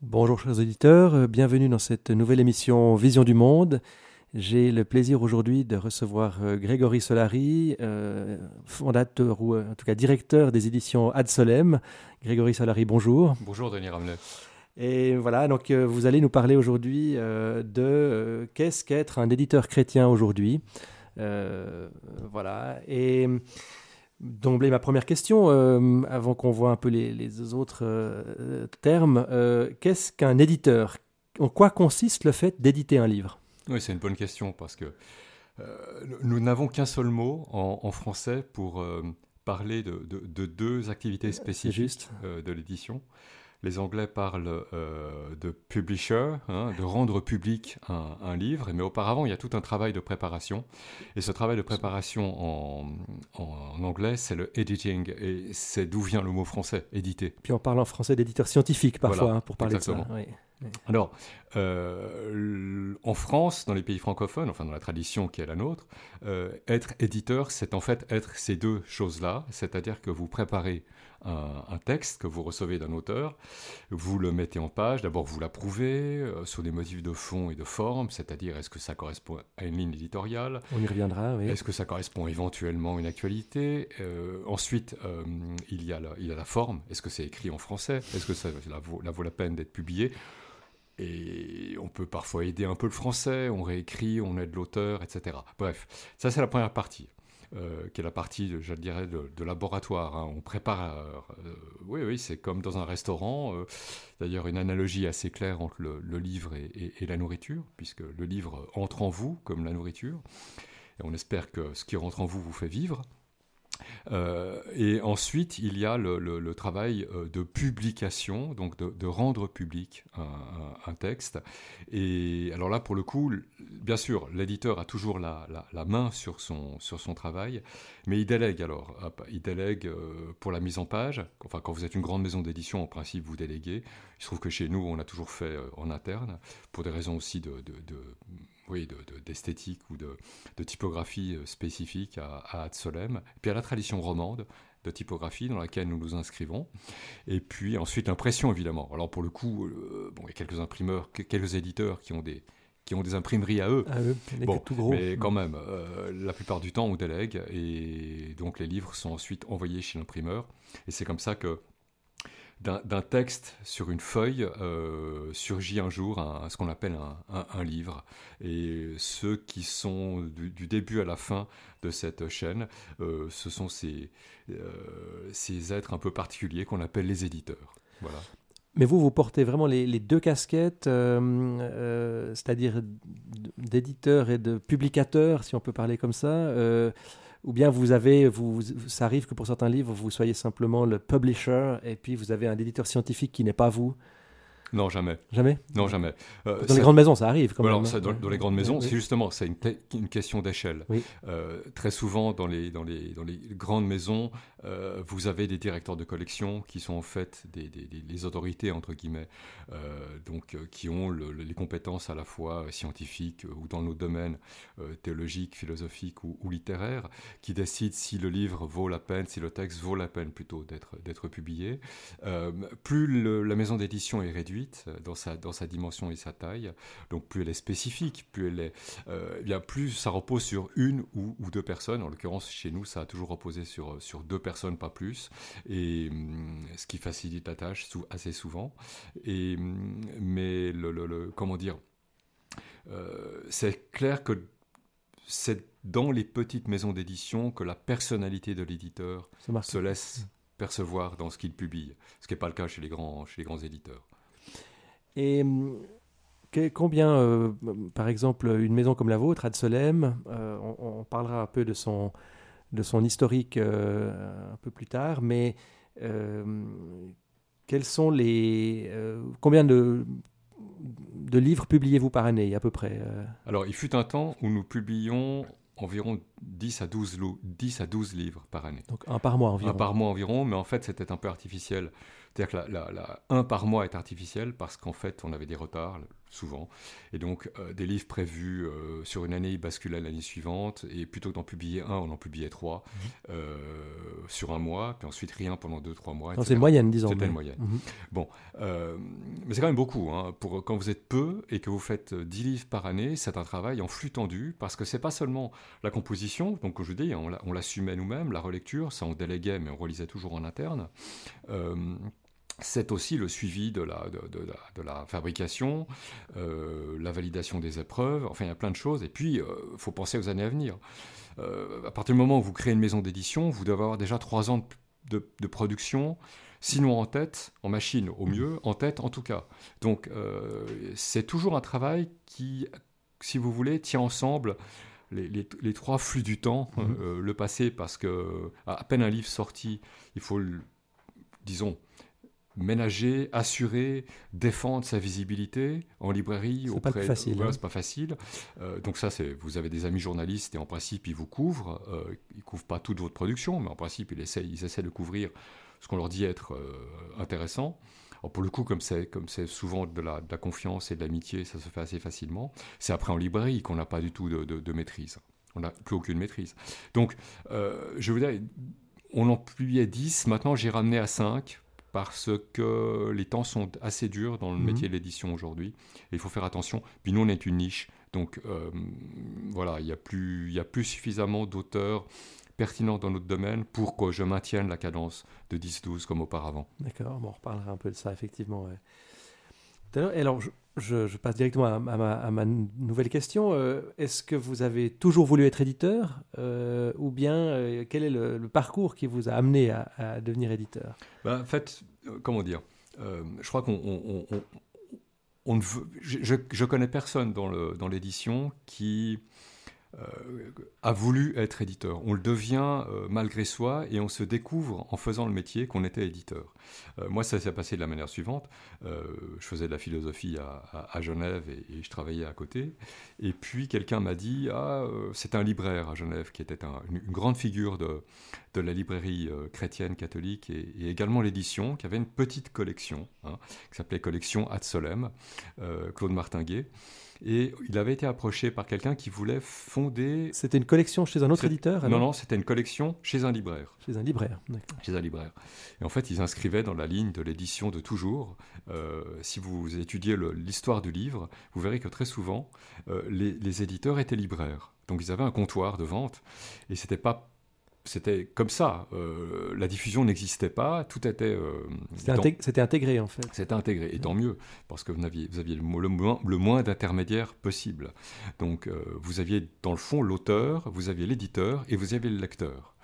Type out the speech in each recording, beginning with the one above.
Bonjour chers auditeurs, euh, bienvenue dans cette nouvelle émission Vision du Monde. J'ai le plaisir aujourd'hui de recevoir euh, Grégory Solari, euh, fondateur ou en tout cas directeur des éditions Ad Solem. Grégory Solari, bonjour. Bonjour Denis Ramlet. Et voilà, donc vous allez nous parler aujourd'hui de qu'est-ce qu'être un éditeur chrétien aujourd'hui. voilà. Et d'emblée ma première question, euh, avant qu'on voit un peu les, autres euh, termes. Euh, qu'est-ce qu'un éditeur? En quoi consiste le fait d'éditer un livre? Oui, c'est une bonne question parce que nous n'avons qu'un seul mot en, français pour parler de, deux activités spécifiques de l'édition. Les Anglais parlent euh, de publisher, hein, de rendre public un, livre, mais auparavant, il y a tout un travail de préparation. Et ce travail de préparation en, anglais, c'est le editing, et c'est d'où vient le mot français, éditer. Puis on parle en français d'éditeur scientifique parfois, hein, pour parler de ça. Alors, euh, en France, dans les pays francophones, enfin dans la tradition qui est la nôtre, euh, être éditeur, c'est en fait être ces deux choses-là, c'est-à-dire que vous préparez un, texte que vous recevez d'un auteur, vous le mettez en page, d'abord vous l'approuvez euh, sur des motifs de fond et de forme, c'est-à-dire est-ce que ça correspond à une ligne éditoriale? On y reviendra, oui. Est-ce que ça correspond éventuellement à une actualité? Euh, Ensuite, euh, il, y a la, il y a la forme, est-ce que c'est écrit en français? Est-ce que ça vaut, vaut la peine d'être publié? Et on peut parfois aider un peu le français, on réécrit, on aide l'auteur, etc. Bref, ça c'est la première partie. Euh, qui est la partie, je dirais, de, laboratoire. Hein. On prépare. Euh, oui, oui, c'est comme dans un restaurant. Euh, d'ailleurs, une analogie assez claire entre le, livre et, la nourriture, puisque le livre entre en vous comme la nourriture. Et on espère que ce qui rentre en vous vous fait vivre. Euh, et ensuite, il y a le, travail euh, de publication, donc de, rendre public un, texte. Et alors là, pour le coup, bien sûr, l'éditeur a toujours la, main sur son, travail, mais il délègue alors. Il délègue euh, pour la mise en page. Enfin, quand vous êtes une grande maison d'édition, en principe, vous déléguez. Il se trouve que chez nous, on a toujours fait en interne, pour des raisons aussi de oui, d'esthétique ou de, typographie euh, spécifique à, à Ad puis à la tradition romande de typographie dans laquelle nous nous inscrivons. Et puis ensuite l'impression, évidemment. Alors pour le coup, euh, bon, il y a quelques imprimeurs, quelques éditeurs qui ont des, qui ont des imprimeries à eux. bon, tout gros. Mais quand même, euh, la plupart du temps, on délègue et donc les livres sont ensuite envoyés chez l'imprimeur. Et c'est comme ça que d'un texte sur une feuille euh, surgit un jour ce qu'on appelle un, livre. Et ceux qui sont du, début à la fin de cette chaîne, euh, ce sont ces, euh, ces êtres un peu particuliers qu'on appelle les éditeurs. Voilà. Mais vous, vous portez vraiment les, les deux casquettes, c'est-à-dire d'éditeur et de publicateur, si on peut parler comme ça ou bien vous avez, vous, ça arrive que pour certains livres, vous soyez simplement le publisher et puis vous avez un éditeur scientifique qui n'est pas vous non, jamais. Jamais Non, jamais. Euh, dans les grandes maisons, ça arrive quand même. Ça, dans, dans, les grandes maisons, c'est justement c'est une, une, question d'échelle. Euh, très souvent, dans les, dans les, dans les grandes maisons, euh, vous avez des directeurs de collection qui sont en fait des, des, autorités, entre guillemets, donc, qui ont les compétences à la fois scientifiques ou dans nos domaines théologiques, philosophiques ou, ou, littéraires, qui décident si le livre vaut la peine, si le texte vaut la peine plutôt d'être publié. plus la maison d'édition est réduite, euh, dans sa, dans sa dimension et sa taille. Donc plus elle est spécifique, plus elle est, euh, eh bien plus ça repose sur une ou, deux personnes. En l'occurrence, chez nous, ça a toujours reposé sur, sur deux personnes, pas plus, et hum, ce qui facilite la tâche assez souvent. Et, hum, mais le, le, comment dire, euh, c'est clair que c'est dans les petites maisons d'édition que la personnalité de l'éditeur se laisse percevoir dans ce qu'il publie, ce qui n'est pas le cas chez les grands, chez les grands éditeurs. Et combien, euh, par exemple, une maison comme la vôtre, Ad Solem, euh, on, parlera un peu de son, de son historique euh, un peu plus tard, mais quels sont les. combien de, de livres publiez-vous par année, à peu près Alors, il fut un temps où nous publions environ 10 à 12, 10 à 12 livres par année. Donc un par mois environ. Un par mois environ, mais en fait c'était un peu artificiel C'est-à-dire que la, la, un par mois est artificiel parce qu'en fait, on avait des retards souvent. Et donc, euh, des livres prévus euh, sur une année, ils basculaient l'année suivante. Et plutôt que d'en publier un, on en publiait trois mhm. euh, sur un mois. Puis ensuite, rien pendant deux, trois mois. C'est une moyenne, disons. C'était une moyenne. Mhm. Bon. mais c'est quand même beaucoup. Hein, pour, quand vous êtes peu et que vous faites dix livres par année, c'est un travail en flux tendu. Parce que c'est pas seulement la composition. Donc, comme je vous dis, on l'assumait nous-mêmes. La relecture, ça on déléguait, mais on relisait toujours en interne c'est aussi le suivi de la, de, la, fabrication, euh, la validation des épreuves, enfin il y a plein de choses. Et puis, il euh, faut penser aux années à venir. Euh, à partir du moment où vous créez une maison d'édition, vous devez avoir déjà trois ans de, production, sinon en tête, en machine au mieux, en tête en tout cas. Donc c'est toujours un travail qui, si vous voulez, tient ensemble les, trois flux du temps, mmh. le passé, parce que à peine un livre sorti, il faut, disons, ménager, assurer, défendre sa visibilité en librairie. C'est pas facile. Hein. c'est pas facile. Euh, donc ça, c'est, vous avez des amis journalistes et en principe, ils vous couvrent. Euh, ils couvrent pas toute votre production, mais en principe, ils essaient, ils essaient de couvrir ce qu'on leur dit être euh, intéressant. Alors pour le coup, comme c'est, comme c'est souvent de la, de la, confiance et de l'amitié, ça se fait assez facilement. C'est après en librairie qu'on n'a pas du tout de, de, maîtrise. On n'a plus aucune maîtrise. Donc, euh, je vous dire, on en publiait 10, maintenant j'ai ramené à 5 parce que les temps sont assez durs dans le mhm. métier de l'édition aujourd'hui. Il faut faire attention. Puis nous, on est une niche. Donc euh, voilà, il n'y a, plus, a plus suffisamment d'auteurs pertinents dans notre domaine pour que je maintienne la cadence de 10-12 comme auparavant. D'accord, bon, on reparlera un peu de ça, effectivement. Et alors, je, passe directement à, ma, nouvelle question. Euh, est-ce que vous avez toujours voulu être éditeur euh, ou bien euh, quel est le, parcours qui vous a amené à, devenir éditeur? Ben, En fait, comment dire Je crois qu'on on, ne veut, je, je, connais personne dans l'édition qui a voulu être éditeur. On le devient euh, malgré soi et on se découvre en faisant le métier qu'on était éditeur. Euh, moi, ça s'est passé de la manière suivante. je faisais de la philosophie à, Genève et, je travaillais à côté. Et puis quelqu'un m'a dit Ah, c'est un libraire à Genève qui était une, grande figure de, de la librairie chrétienne catholique et, également l'édition, qui avait une petite collection hein, qui s'appelait Collection Ad Solem, Claude Martinguet. Et il avait été approché par quelqu'un qui voulait fonder. C'était une collection chez un autre éditeur Non, non, c'était une collection chez un libraire. Chez un libraire, d'accord. Chez un libraire. Et en fait, ils inscrivaient dans la ligne de l'édition de toujours. Euh, si vous étudiez l'histoire du livre, vous verrez que très souvent, euh, les, les éditeurs étaient libraires. Donc ils avaient un comptoir de vente et c'était pas c'était comme ça. Euh, la diffusion n'existait pas, tout était. Euh, c'était intégré en fait. C'était intégré, et tant mieux, parce que vous aviez, vous aviez le, moins, le moins d'intermédiaires possible. Donc euh, vous aviez dans le fond l'auteur, vous aviez l'éditeur et vous aviez le lecteur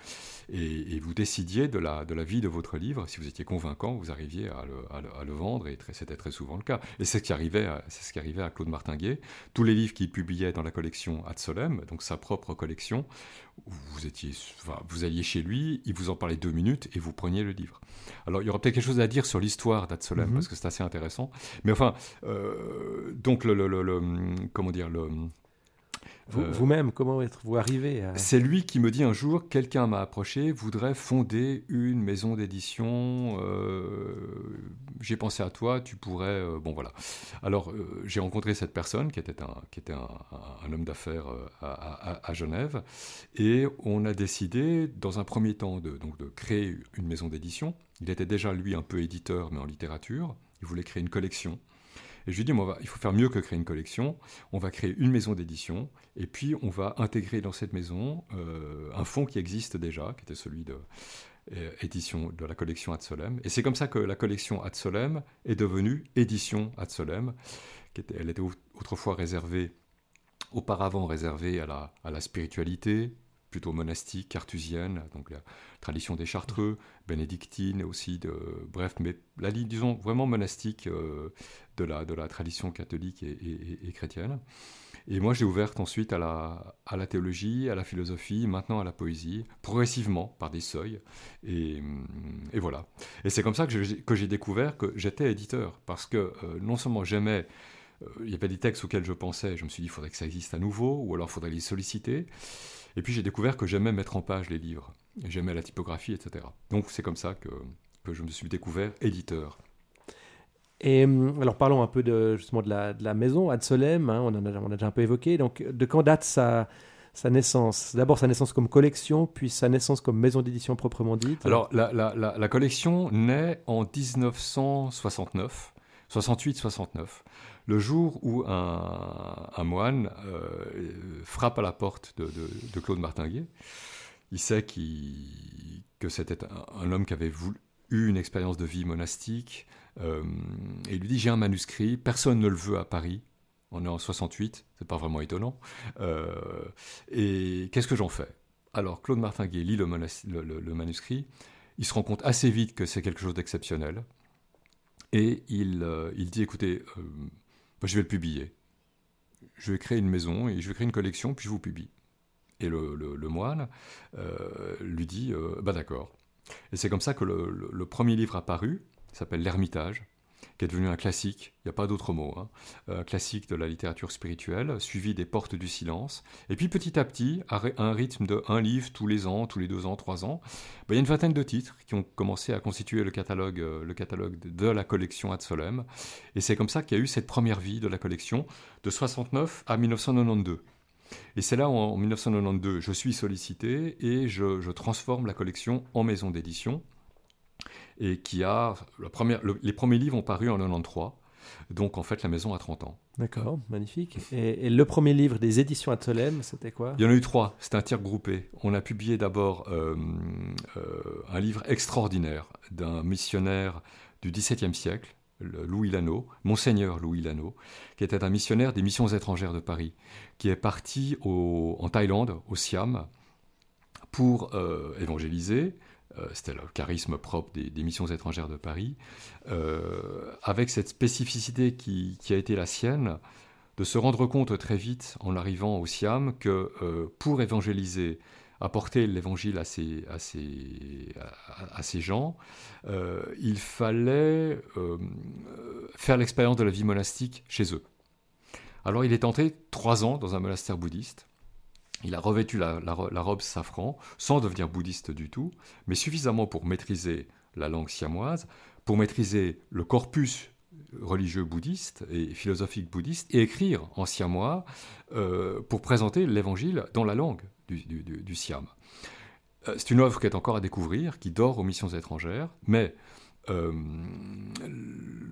et, vous décidiez de la, de la vie de votre livre. Si vous étiez convaincant, vous arriviez à le, à le, vendre, et c'était très souvent le cas. Et c'est ce qui arrivait à, ce qui arrivait à Claude Martinguet. Tous les livres qu'il publiait dans la collection Ad Solem, donc sa propre collection, vous, étiez, vous alliez chez lui, il vous en parlait deux minutes et vous preniez le livre. Alors il y aura peut-être quelque chose à dire sur l'histoire d'Ad Solem, mhm. parce que c'est assez intéressant. Mais enfin, euh, donc le, le, le, comment dire, le euh, vous-même, comment êtes-vous arrivé à... C'est lui qui me dit un jour, quelqu'un m'a approché, voudrait fonder une maison d'édition. Euh, j'ai pensé à toi, tu pourrais. Euh, bon voilà. Alors j'ai rencontré cette personne qui était un, qui était un, homme d'affaires à, Genève, et on a décidé, dans un premier temps, de, donc, de créer une maison d'édition. Il était déjà lui un peu éditeur, mais en littérature. Il voulait créer une collection. Et je lui dis, il faut faire mieux que créer une collection. On va créer une maison d'édition et puis on va intégrer dans cette maison euh, un fonds qui existe déjà, qui était celui de euh, de la collection Ad Solem. Et c'est comme ça que la collection Ad Solem est devenue édition Ad Solem. Qui était, elle était autrefois réservée, auparavant réservée à la, à la spiritualité, plutôt monastique, cartusienne, donc la tradition des Chartreux, bénédictine aussi, de, bref, mais la ligne, disons, vraiment monastique euh, de, la, de la tradition catholique et, chrétienne. Et moi, j'ai ouvert ensuite à la, à la théologie, à la philosophie, maintenant à la poésie, progressivement, par des seuils. Et, et voilà. Et c'est comme ça que j'ai découvert que j'étais éditeur, parce que euh, non seulement j'aimais euh, il y avait des textes auxquels je pensais, je me suis dit, il faudrait que ça existe à nouveau, ou alors il faudrait les solliciter. Et puis j'ai découvert que j'aimais mettre en page les livres, j'aimais la typographie, etc. Donc c'est comme ça que, que je me suis découvert éditeur. Et hum, alors parlons un peu justement de la, maison, Adsolem, hein, on, en a, déjà un peu évoqué. Donc de quand date sa, sa naissance? D'abord sa naissance comme collection, puis sa naissance comme maison d'édition proprement dite. Alors la, collection naît en 1969, 68-69, le jour où un, moine euh, frappe à la porte de, de, de Claude Martinguet. Il sait qu que c'était un, un, homme qui avait voulu, eu une expérience de vie monastique, euh, et il lui dit j'ai un manuscrit, personne ne le veut à Paris. On est en 68, c'est pas vraiment étonnant. Euh, et qu'est-ce que j'en fais? Alors Claude Martinguet lit le, manuscrit, il se rend compte assez vite que c'est quelque chose d'exceptionnel, et il, euh, dit écoutez, je vais le publier. Je vais créer une maison et je vais créer une collection, puis je vous publie. Et le, moine lui dit bah d'accord. Et c'est comme ça que le, premier livre a paru, s'appelle L'Ermitage, qui est devenu un classique, il n'y a pas d'autre mot, hein, un classique de la littérature spirituelle, suivi des Portes du Silence. Et puis petit à petit, à un rythme de un livre tous les ans, tous les deux ans, trois ans, ben, il y a une vingtaine de titres qui ont commencé à constituer le catalogue, euh, le catalogue de la collection Ad Solem. Et c'est comme ça qu'il y a eu cette première vie de la collection, de 69 à 1992. Et c'est là, en 1992, je suis sollicité et je, je transforme la collection en maison d'édition et qui a. La première, le, les premiers livres ont paru en 93. Donc en fait, la maison a 30 ans. D'accord, magnifique. Et, et, le premier livre des éditions Atolem, c'était quoi? Il y en a eu trois, c'était un tir groupé. On a publié d'abord euh, euh, un livre extraordinaire d'un missionnaire du XVIIe siècle, Louis Lano, Monseigneur Louis Lano, qui était un missionnaire des missions étrangères de Paris, qui est parti en Thaïlande, au Siam, pour euh, évangéliser, euh, c'était le charisme propre des, missions étrangères de Paris, euh, avec cette spécificité qui, a été la sienne, de se rendre compte très vite en arrivant au Siam que pour évangéliser, apporter l'évangile à ces, à ces, à, ces gens, euh, il fallait euh, faire l'expérience de la vie monastique chez eux. Alors il est entré trois ans dans un monastère bouddhiste, il a revêtu la, robe safran sans devenir bouddhiste du tout, mais suffisamment pour maîtriser la langue siamoise, pour maîtriser le corpus religieux bouddhiste et philosophique bouddhiste, et écrire en siamois euh, pour présenter l'évangile dans la langue du, du, du, du Siam. Euh, c'est une œuvre qui est encore à découvrir, qui dort aux missions étrangères, mais euh,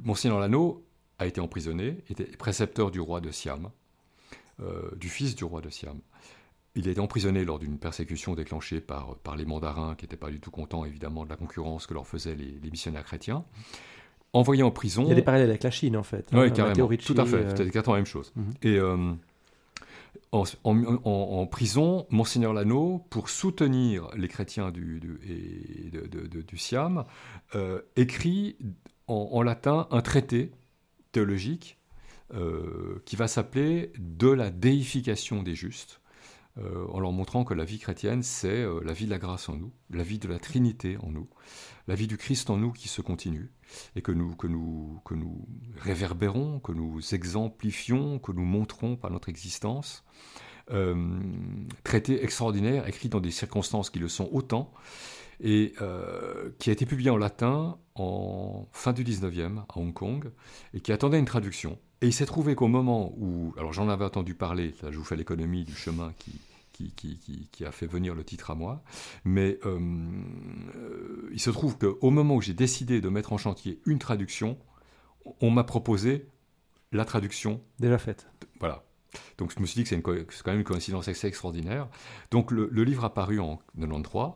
Monseigneur Lano a été emprisonné, était précepteur du roi de Siam, euh, du fils du roi de Siam. Il a été emprisonné lors d'une persécution déclenchée par, par les mandarins qui n'étaient pas du tout contents évidemment de la concurrence que leur faisaient les, les missionnaires chrétiens. Envoyé en prison. Il y a des parallèles avec la Chine en fait. Oui, hein, carrément. Tout à fait. Euh... C'était exactement la même chose. Mm Mhm. -hmm. Et en, prison, Monseigneur Lano, pour soutenir les chrétiens du Siam, euh, écrit en, latin un traité théologique euh, qui va s'appeler De la déification des justes euh, en leur montrant que la vie chrétienne, c'est euh, la vie de la grâce en nous, la vie de la Trinité en nous, la vie du Christ en nous qui se continue, et que nous, que que nous réverbérons, que nous exemplifions, que nous montrons par notre existence. Euh, traité extraordinaire, écrit dans des circonstances qui le sont autant, et qui a été publié en latin en fin du 19e à Hong Kong, et qui attendait une traduction. Et il s'est trouvé qu'au moment où, alors j'en avais entendu parler, là je vous fais l'économie du chemin qui, qui, qui, qui, a fait venir le titre à moi, mais euh, euh, il se trouve qu'au moment où j'ai décidé de mettre en chantier une traduction, on m'a proposé la traduction. Déjà faite. Voilà. Donc je me suis dit que c'est quand même une coïncidence assez extraordinaire. Donc le, le livre a paru en 93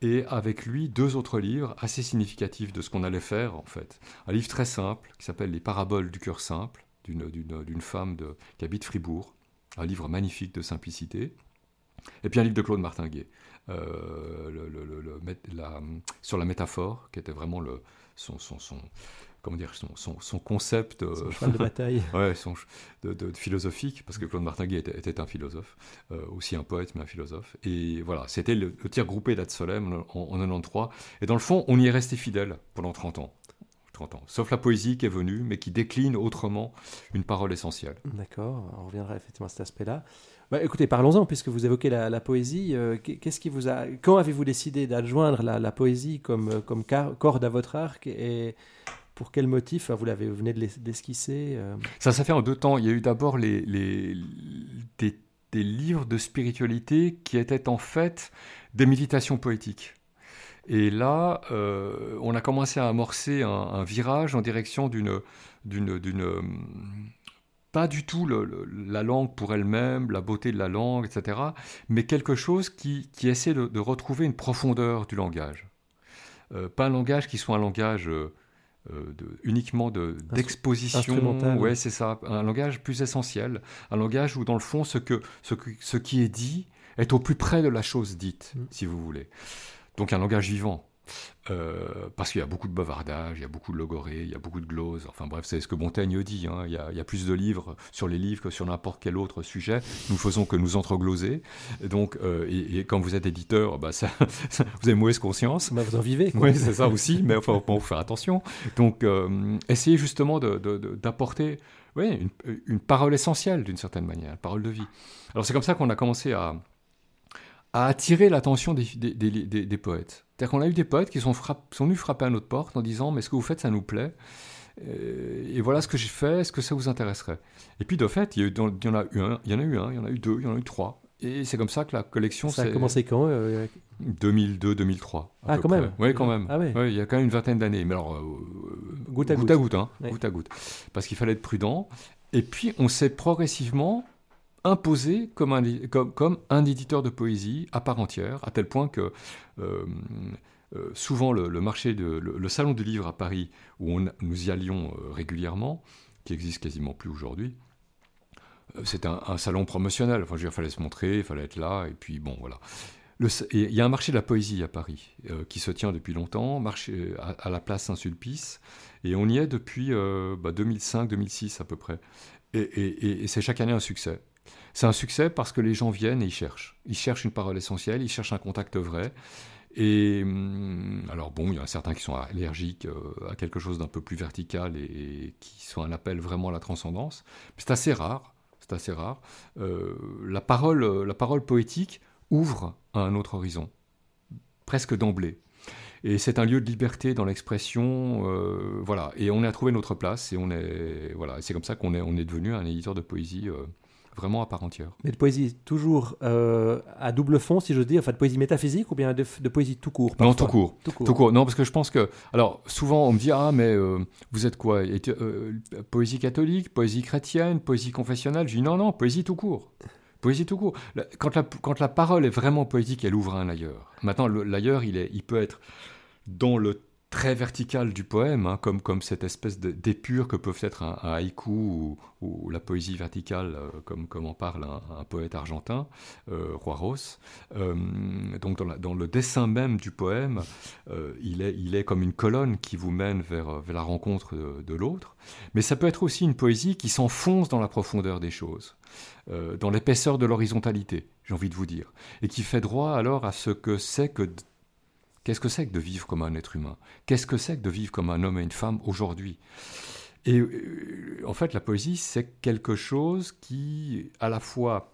et avec lui deux autres livres assez significatifs de ce qu'on allait faire en fait. Un livre très simple qui s'appelle Les paraboles du cœur simple d'une femme de, qui habite Fribourg, un livre magnifique de simplicité, et puis un livre de Claude Martinguet. Euh, le, le, le, la, sur la métaphore, qui était vraiment le, son, son, son comment dire, son, son, son concept euh, son cheval de bataille, ouais, son, de, de, de, philosophique, parce que Claude Martinguet était, était un philosophe, euh, aussi un poète mais un philosophe. Et voilà, c'était le, tir groupé d'Ad Solem en, en 93. Et dans le fond, on y est resté fidèle pendant 30 ans 30 ans. Sauf la poésie qui est venue, mais qui décline autrement une parole essentielle. D'accord, on reviendra effectivement à cet aspect-là. Bah, écoutez, parlons-en, puisque vous évoquez la, poésie. Euh, qu'est-ce qui vous a... Quand avez-vous décidé d'adjoindre la, poésie comme, euh, comme corde à votre arc et pour quel motif Vous l'avez venez de l'esquisser euh? Ça s'est fait en deux temps. Il y a eu d'abord les, les, des, livres de spiritualité qui étaient en fait des méditations poétiques. Et là, on a commencé à amorcer un, un virage en direction d'une d'une pas du tout la langue pour elle-même, la beauté de la langue, etc., mais quelque chose qui, essaie de, retrouver une profondeur du langage. Euh, pas un langage qui soit un langage euh, euh, uniquement d'exposition, ouais, c'est ça, un langage plus essentiel, un langage où dans le fond ce, que, ce, qui est dit est au plus près de la chose dite, mm. si vous voulez. Donc un langage vivant. Euh, parce qu'il y a beaucoup de bavardage, il y a beaucoup de logorée, il y a beaucoup de glose. Enfin bref, c'est ce que Montaigne dit. Hein. Il, y a, plus de livres sur les livres que sur n'importe quel autre sujet. Nous faisons que nous entregloser. Donc, euh, et, quand vous êtes éditeur, bah, ça, vous avez mauvaise conscience. Bah, vous en vivez. Oui, c'est ça aussi. mais enfin, faut faire attention. Donc, euh, essayez justement d'apporter une, une, parole essentielle d'une certaine manière, une parole de vie. Alors c'est comme ça qu'on a commencé à, à attirer l'attention des, des, poètes. C'est-à-dire qu'on a eu des poètes qui sont, sont venus frapper à notre porte en disant Mais ce que vous faites, ça nous plaît. Euh, et voilà ce que j'ai fait, est-ce que ça vous intéresserait? Et puis de fait, il y, en a eu un, il y en a eu un, il y en a eu deux, il y en a eu trois. Et c'est comme ça que la collection. Ça a commencé quand 2002-2003. Ah, quand même Oui, quand même. Ah, il y a quand même une vingtaine d'années. Mais alors, euh, goutte à goutte. à goutte, hein, goutte à goutte. Parce qu'il fallait être prudent. Et puis, on s'est progressivement imposé comme un, comme, un éditeur de poésie à part entière, à tel point que euh, euh, souvent le, marché de le, salon du livre à Paris, où nous y allions euh, régulièrement, qui existe quasiment plus aujourd'hui, c'est un, salon promotionnel. Enfin, je il fallait se montrer, il fallait être là, et puis bon, voilà. Il y a un marché de la poésie à Paris qui se tient depuis longtemps, marché à, la place Saint-Sulpice, et on y est depuis 2005-2006 bah, à peu près. et c'est chaque année un succès. C'est un succès parce que les gens viennent et ils cherchent. Ils cherchent une parole essentielle, ils cherchent un contact vrai. Et hum, alors bon, il y en a certains qui sont allergiques euh, à quelque chose d'un peu plus vertical et, qui sont un appel vraiment à la transcendance. C'est assez rare. C'est assez rare. Euh, la parole, la parole poétique ouvre à un autre horizon, presque d'emblée. Et c'est un lieu de liberté dans l'expression, euh, voilà. Et on a trouvé notre place et on est, voilà. C'est comme ça qu'on est, on est devenu un éditeur de poésie vraiment à part entière. Mais de poésie toujours euh, à double fond, si je dire, enfin de poésie métaphysique ou bien de, poésie tout court Non, tout court. tout court. Non, parce que je pense que. Alors, souvent, on me dit Ah, mais euh, vous êtes quoi? Euh, Poésie catholique, poésie chrétienne, poésie confessionnelle? Je dis Non, non, poésie tout court. Poésie tout court. Quand la, quand la parole est vraiment poétique, elle ouvre un ailleurs. Maintenant, l'ailleurs, il, il peut être dans le très vertical du poème, hein, comme, comme cette espèce d'épure que peuvent être un, haïku ou, la poésie verticale, euh, comme, comme en parle un, poète argentin, euh. Euh, donc dans, dans, le dessin même du poème, il, est, il est comme une colonne qui vous mène vers, vers la rencontre de, de l'autre. Mais ça peut être aussi une poésie qui s'enfonce dans la profondeur des choses. dans l'épaisseur de l'horizontalité, j'ai envie de vous dire, et qui fait droit alors à ce que c'est que Qu'est-ce que c'est que de vivre comme un être humain? Qu'est-ce que c'est que de vivre comme un homme et une femme aujourd'hui? Et euh, en fait, la poésie, c'est quelque chose qui, à la fois,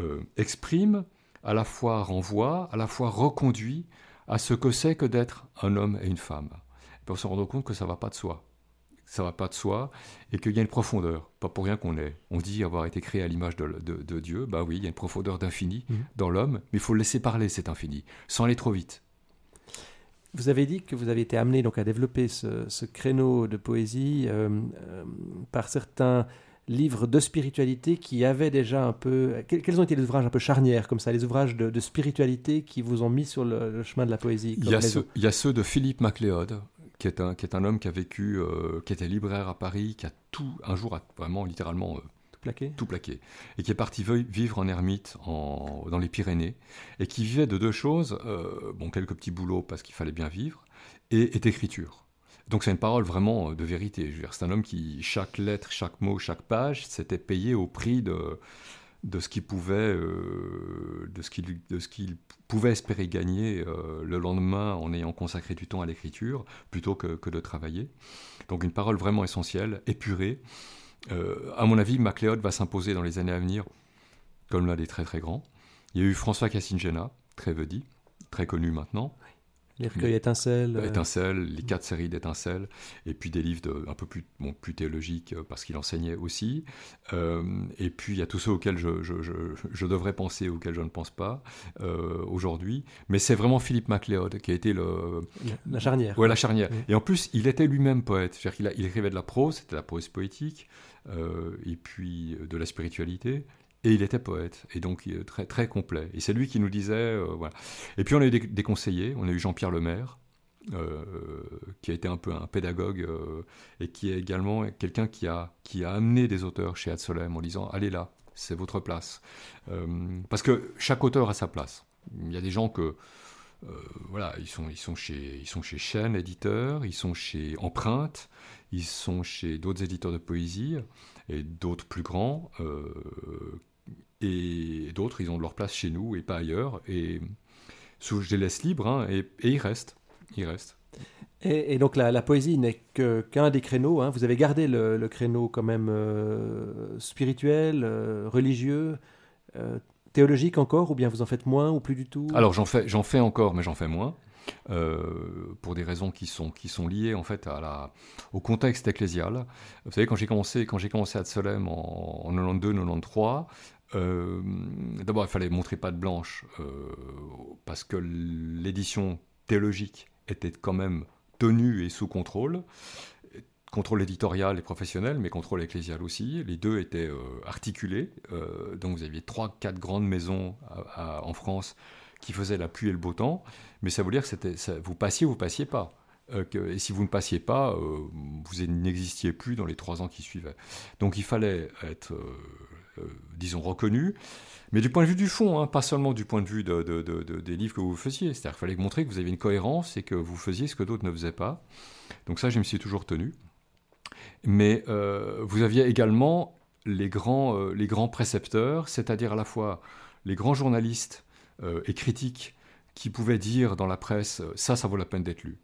euh, exprime, à la fois renvoie, à la fois reconduit à ce que c'est que d'être un homme et une femme. Et on se rend compte que ça ne va pas de soi. Ça ne va pas de soi et qu'il y a une profondeur. Pas pour rien qu'on est. On dit avoir été créé à l'image de, Dieu. Ben oui, il y a une profondeur d'infini mmh. dans l'homme, mais il faut le laisser parler cet infini, sans aller trop vite. Vous avez dit que vous avez été amené donc à développer ce, créneau de poésie euh, euh, par certains livres de spiritualité qui avaient déjà un peu... Quels ont été les ouvrages un peu charnières comme ça, les ouvrages de, spiritualité qui vous ont mis sur le, chemin de la poésie il y, a ceux, il y, a ceux, de Philippe MacLeod, qui est un, qui est un homme qui a vécu, euh, qui était libraire à Paris, qui a tout, un jour, vraiment littéralement Tout plaqué. Et qui est parti vivre en ermite en, dans les Pyrénées, et qui vivait de deux choses, euh, bon, quelques petits boulots parce qu'il fallait bien vivre, et, et écriture. Donc c'est une parole vraiment de vérité. C'est un homme qui, chaque lettre, chaque mot, chaque page, s'était payé au prix de, de ce qu'il pouvait, euh, de ce qu'il, de pouvait espérer gagner euh, le lendemain en ayant consacré du temps à l'écriture plutôt que, que de travailler. Donc une parole vraiment essentielle, épurée. Euh, à mon avis, MacLeod va s'imposer dans les années à venir comme l'un des très très grands. Il y a eu François Cassingena, très vedie, très connu maintenant, les recueils étincelles. Euh. Étincelles, les quatre séries d'étincelles, et puis des livres de, un peu plus, bon, plus théologiques euh, parce qu'il enseignait aussi. Euh, et puis il y a tous ceux auxquels je, je, je, je, devrais penser, auxquels je ne pense pas euh, aujourd'hui. Mais c'est vraiment Philippe MacLeod qui a été le. La, charnière. Ouais, la charnière. Oui. Et en plus, il était lui-même poète. C'est-à-dire qu'il il écrivait de la prose, c'était la prose poétique, et puis de la spiritualité. Et il était poète, et donc très, très complet. Et c'est lui qui nous disait, euh, voilà. Et puis on a eu des, conseillers, on a eu Jean-Pierre Lemaire, euh, qui a été un peu un pédagogue, euh, et qui est également quelqu'un qui a, qui a amené des auteurs chez Ad-Solem en disant, allez là, c'est votre place. Euh, parce que chaque auteur a sa place. Il y a des gens que... voilà, ils sont, ils, sont chez, ils sont chez Chêne, éditeur, ils sont chez Empreinte, ils sont chez d'autres éditeurs de poésie, et d'autres plus grands, et d'autres, ils ont leur place chez nous et pas ailleurs. Et je les laisse libres, hein, et, ils restent. Ils restent. Et, donc la, poésie n'est qu'un qu des créneaux. Hein. Vous avez gardé le, créneau quand même euh, spirituel, euh, religieux, euh, théologique encore, ou bien vous en faites moins ou plus du tout? Alors j'en fais, j'en fais encore, mais j'en fais moins. Euh, pour des raisons qui sont, qui sont liées en fait à la, au contexte ecclésial. Vous savez, quand j'ai commencé, quand j'ai commencé à Solem en, en 92-93, euh, d'abord il fallait montrer patte blanche euh, parce que l'édition théologique était quand même tenue et sous contrôle contrôle éditorial et professionnel, mais contrôle ecclésial aussi. Les deux étaient euh, articulés. Euh, donc vous aviez trois, quatre grandes maisons en France qui faisaient la pluie et le beau temps. Mais ça veut dire que vous passiez ou vous passiez pas. Euh, et si vous ne passiez pas, vous n'existiez plus dans les trois ans qui suivaient. Donc il fallait être, disons, reconnu. Mais du point de vue du fond, hein, pas seulement du point de vue de, de, de, des livres que vous faisiez. C'est-à-dire qu'il fallait montrer que vous aviez une cohérence et que vous faisiez ce que d'autres ne faisaient pas. Donc ça, je me suis toujours tenu. Mais euh, vous aviez également les grands, euh, les grands précepteurs, c'est-à-dire à la fois les grands journalistes euh, et critiques qui pouvaient dire dans la presse ça, ça vaut la peine d'être lu.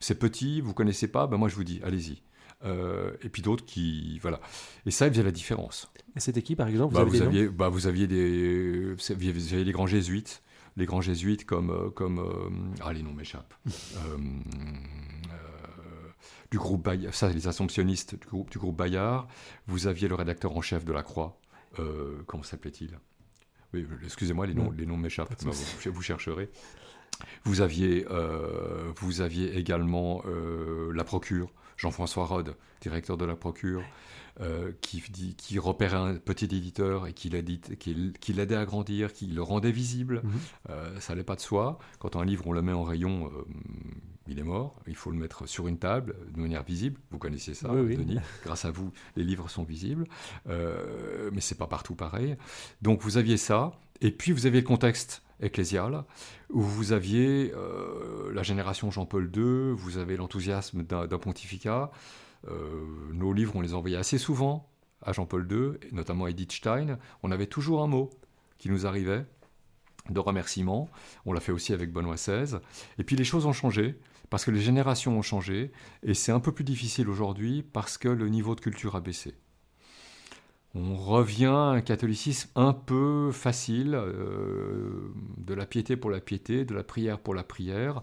C'est petit, vous connaissez pas, ben moi je vous dis, allez-y. Euh, et puis d'autres qui voilà. Et ça il faisait la différence. Et c'était qui par exemple? Vous, bah, vous aviez bah, vous aviez des vous aviez des grands jésuites. Les grands jésuites comme comme ah les noms m'échappent du groupe Bayard, ça les assomptionnistes du groupe, du groupe Bayard, vous aviez le rédacteur en chef de la Croix, euh, comment s'appelait-il? Oui, excusez-moi, les noms, les noms m'échappent, vous, vous, chercherez. Vous aviez, euh, vous aviez également euh, la procure, Jean-François Rode, directeur de la procure, qui, dit, qui repérait un petit éditeur et qui l'aidait qui, qui à grandir, qui le rendait visible. Mm -hmm. ça n'allait pas de soi. Quand un livre, on le met en rayon, il est mort, il faut le mettre sur une table de manière visible. Vous connaissez ça, oui, Denis. Oui. Grâce à vous, les livres sont visibles. Euh, mais c'est pas partout pareil. Donc vous aviez ça, et puis vous aviez le contexte ecclésial, où vous aviez euh, la génération Jean-Paul II, vous avez l'enthousiasme d'un pontificat. Euh, nos livres, on les envoyait assez souvent à Jean-Paul II, et notamment à Edith Stein. On avait toujours un mot qui nous arrivait de remerciement. On l'a fait aussi avec Benoît XVI. Et puis les choses ont changé parce que les générations ont changé et c'est un peu plus difficile aujourd'hui parce que le niveau de culture a baissé. On revient à un catholicisme un peu facile, euh, de la piété pour la piété, de la prière pour la prière.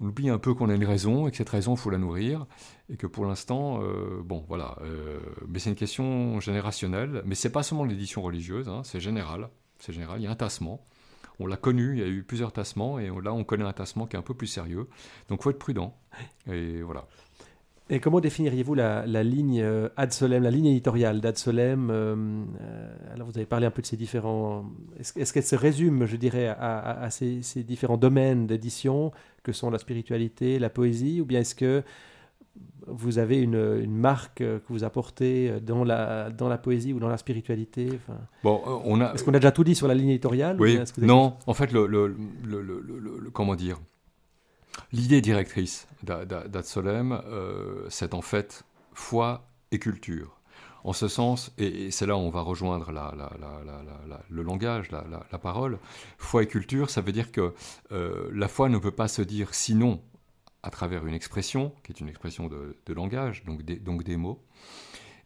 On oublie un peu qu'on a une raison et que cette raison, il faut la nourrir. Et que pour l'instant, euh, bon, voilà. Euh, mais c'est une question générationnelle. Mais c'est pas seulement l'édition religieuse, hein, c'est général. C'est général. Il y a un tassement. On l'a connu, il y a eu plusieurs tassements, et là on connaît un tassement qui est un peu plus sérieux. Donc il faut être prudent. Et voilà. Et comment définiriez-vous la, ligne euh, Ad Solem, la ligne éditoriale d'Ad Solem euh, euh, Alors vous avez parlé un peu de ces différents... Est-ce est qu'elle se résume, je dirais, à ces, ces, différents domaines d'édition que sont la spiritualité, la poésie, ou bien est-ce que vous avez une, une, marque que vous apportez dans la, dans la poésie ou dans la spiritualité enfin, bon, on a... Est-ce qu'on a déjà tout dit sur la ligne éditoriale Oui, non, en fait, le, le, le, comment dire L'idée directrice d'Ad Solem, euh, c'est en fait foi et culture. en ce sens, et, c'est là où on va rejoindre le langage, la, parole. Foi et culture, ça veut dire que euh, la foi ne peut pas se dire sinon à travers une expression, qui est une expression de, langage, donc donc des mots.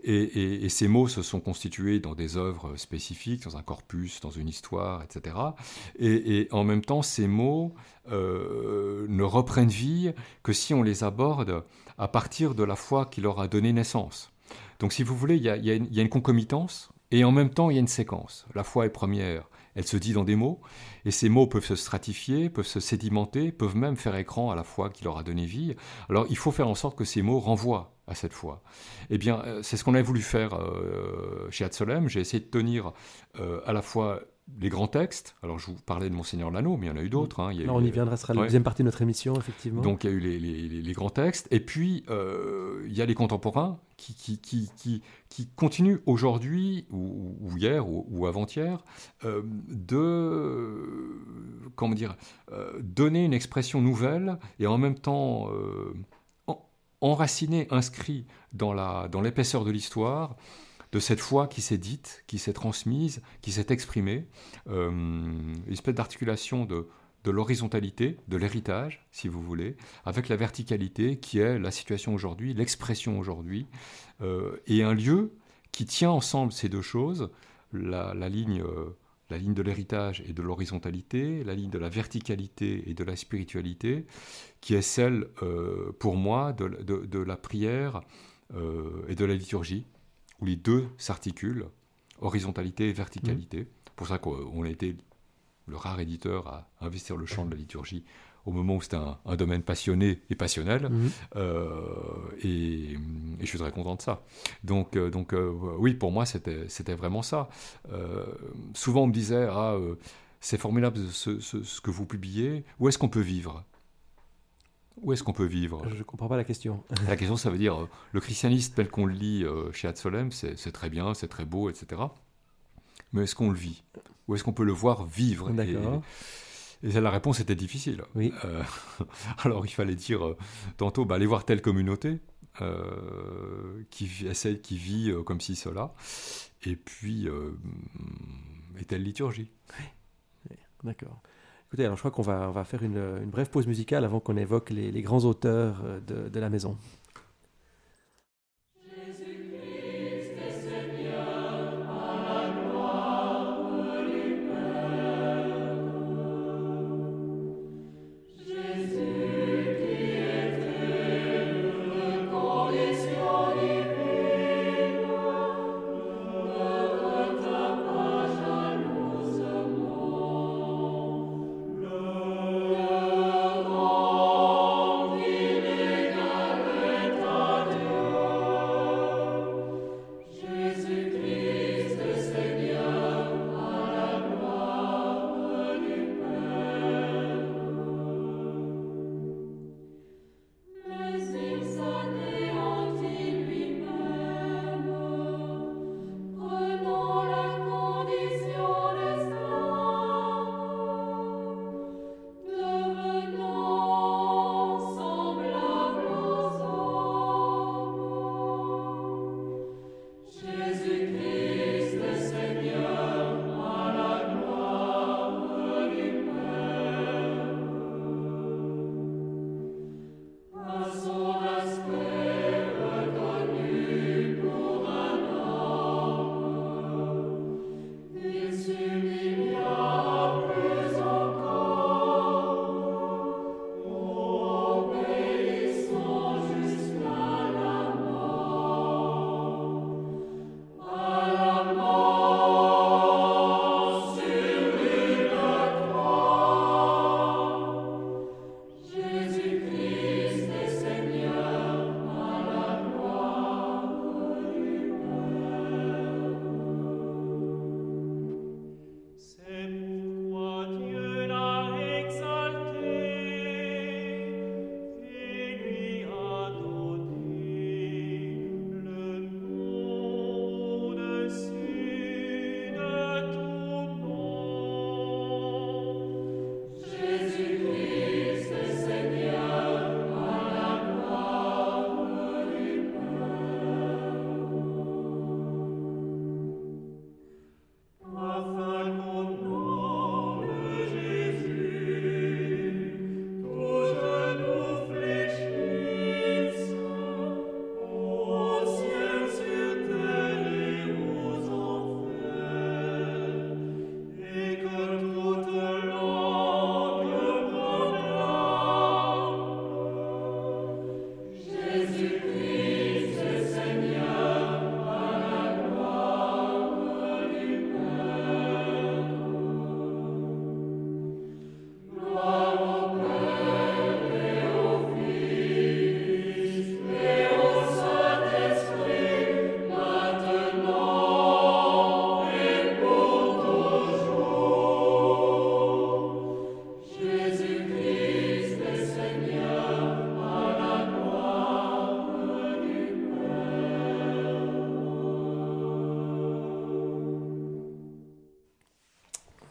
Et, ces mots se sont constitués dans des œuvres spécifiques, dans un corpus, dans une histoire, etc. Et, en même temps, ces mots euh, ne reprennent vie que si on les aborde à partir de la foi qui leur a donné naissance. Donc si vous voulez, il y a, une concomitance et en même temps il y a une séquence. La foi est première, elle se dit dans des mots, et ces mots peuvent se stratifier, peuvent se sédimenter, peuvent même faire écran à la foi qui leur a donné vie. Alors il faut faire en sorte que ces mots renvoient à cette foi. Eh bien, euh, c'est ce qu'on a voulu faire euh, chez Adsolem. J'ai essayé de tenir euh, à la fois les grands textes. Alors, je vous parlais de Monseigneur Lano, mais il y en a eu d'autres. Hein. on y viendra, ce sera la deuxième partie de notre émission, effectivement. Donc, il y a eu les, grands textes. Et puis, il y a les contemporains qui, qui, qui, qui, continuent aujourd'hui, ou, hier, ou, avant-hier, de comment dire, donner une expression nouvelle et en même temps enraciné, inscrit dans l'épaisseur dans de l'histoire, de cette foi qui s'est dite, qui s'est transmise, qui s'est exprimée, euh, une espèce d'articulation de, de l'horizontalité, de l'héritage, si vous voulez, avec la verticalité qui est la situation aujourd'hui, l'expression aujourd'hui, euh, et un lieu qui tient ensemble ces deux choses, la, ligne... Euh, la ligne de l'héritage et de l'horizontalité, la ligne de la verticalité et de la spiritualité, qui est celle, pour moi, de, la prière et de la liturgie, où les deux s'articulent, horizontalité et verticalité. Mmh. pour ça qu'on a été le rare éditeur à investir le champ de la liturgie au moment où c'était un, domaine passionné et passionnel. Mhm. Euh, et, je suis très content de ça. Donc, euh, donc euh, oui, pour moi, c'était vraiment ça. souvent, on me disait, ah, c'est formidable ce, ce, que vous publiez, où est-ce qu'on peut vivre? Où est-ce qu'on peut vivre? Je ne comprends pas la question. La question, ça veut dire, le christianisme tel qu'on le lit chez Ad c'est très bien, c'est très beau, etc. Mais est-ce qu'on le vit? Où est-ce qu'on peut le voir vivre? D'accord. Et la réponse était difficile. Oui. Euh, alors il fallait dire euh, tantôt, bah, aller voir telle communauté euh, qui essaie, qui vit comme ci, cela, et puis et telle liturgie. Oui. D'accord. Écoutez, alors je crois qu'on va, faire une, une, brève pause musicale avant qu'on évoque les, grands auteurs de, de la maison.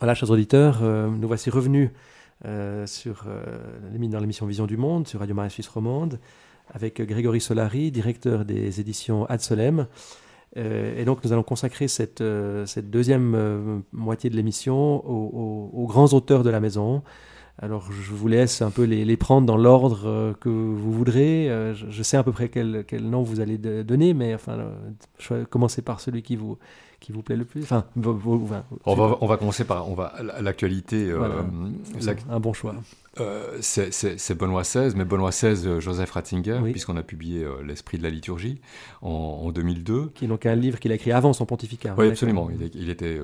Voilà, chers auditeurs, euh, nous voici revenus euh, sur, euh, dans l'émission Vision du Monde, sur Radio Marie Suisse Romande, avec Grégory Solari, directeur des éditions Ad Solem. et donc, nous allons consacrer cette, deuxième moitié de l'émission aux, grands auteurs de la maison. Alors, je vous laisse un peu les, prendre dans l'ordre que vous voudrez. Je, je, sais à peu près quel, quel nom vous allez donner, mais enfin, commencez par celui qui vous, qui vous plaît le plus enfin, on, va, on va commencer par on va, l'actualité. Euh, un bon choix. Euh, c'est Benoît XVI, mais Benoît XVI, euh, Joseph Ratzinger, puisqu'on a publié L'Esprit de la liturgie en, 2002. Qui est donc un livre qu'il a écrit avant son pontificat. Oui, absolument. Il, il était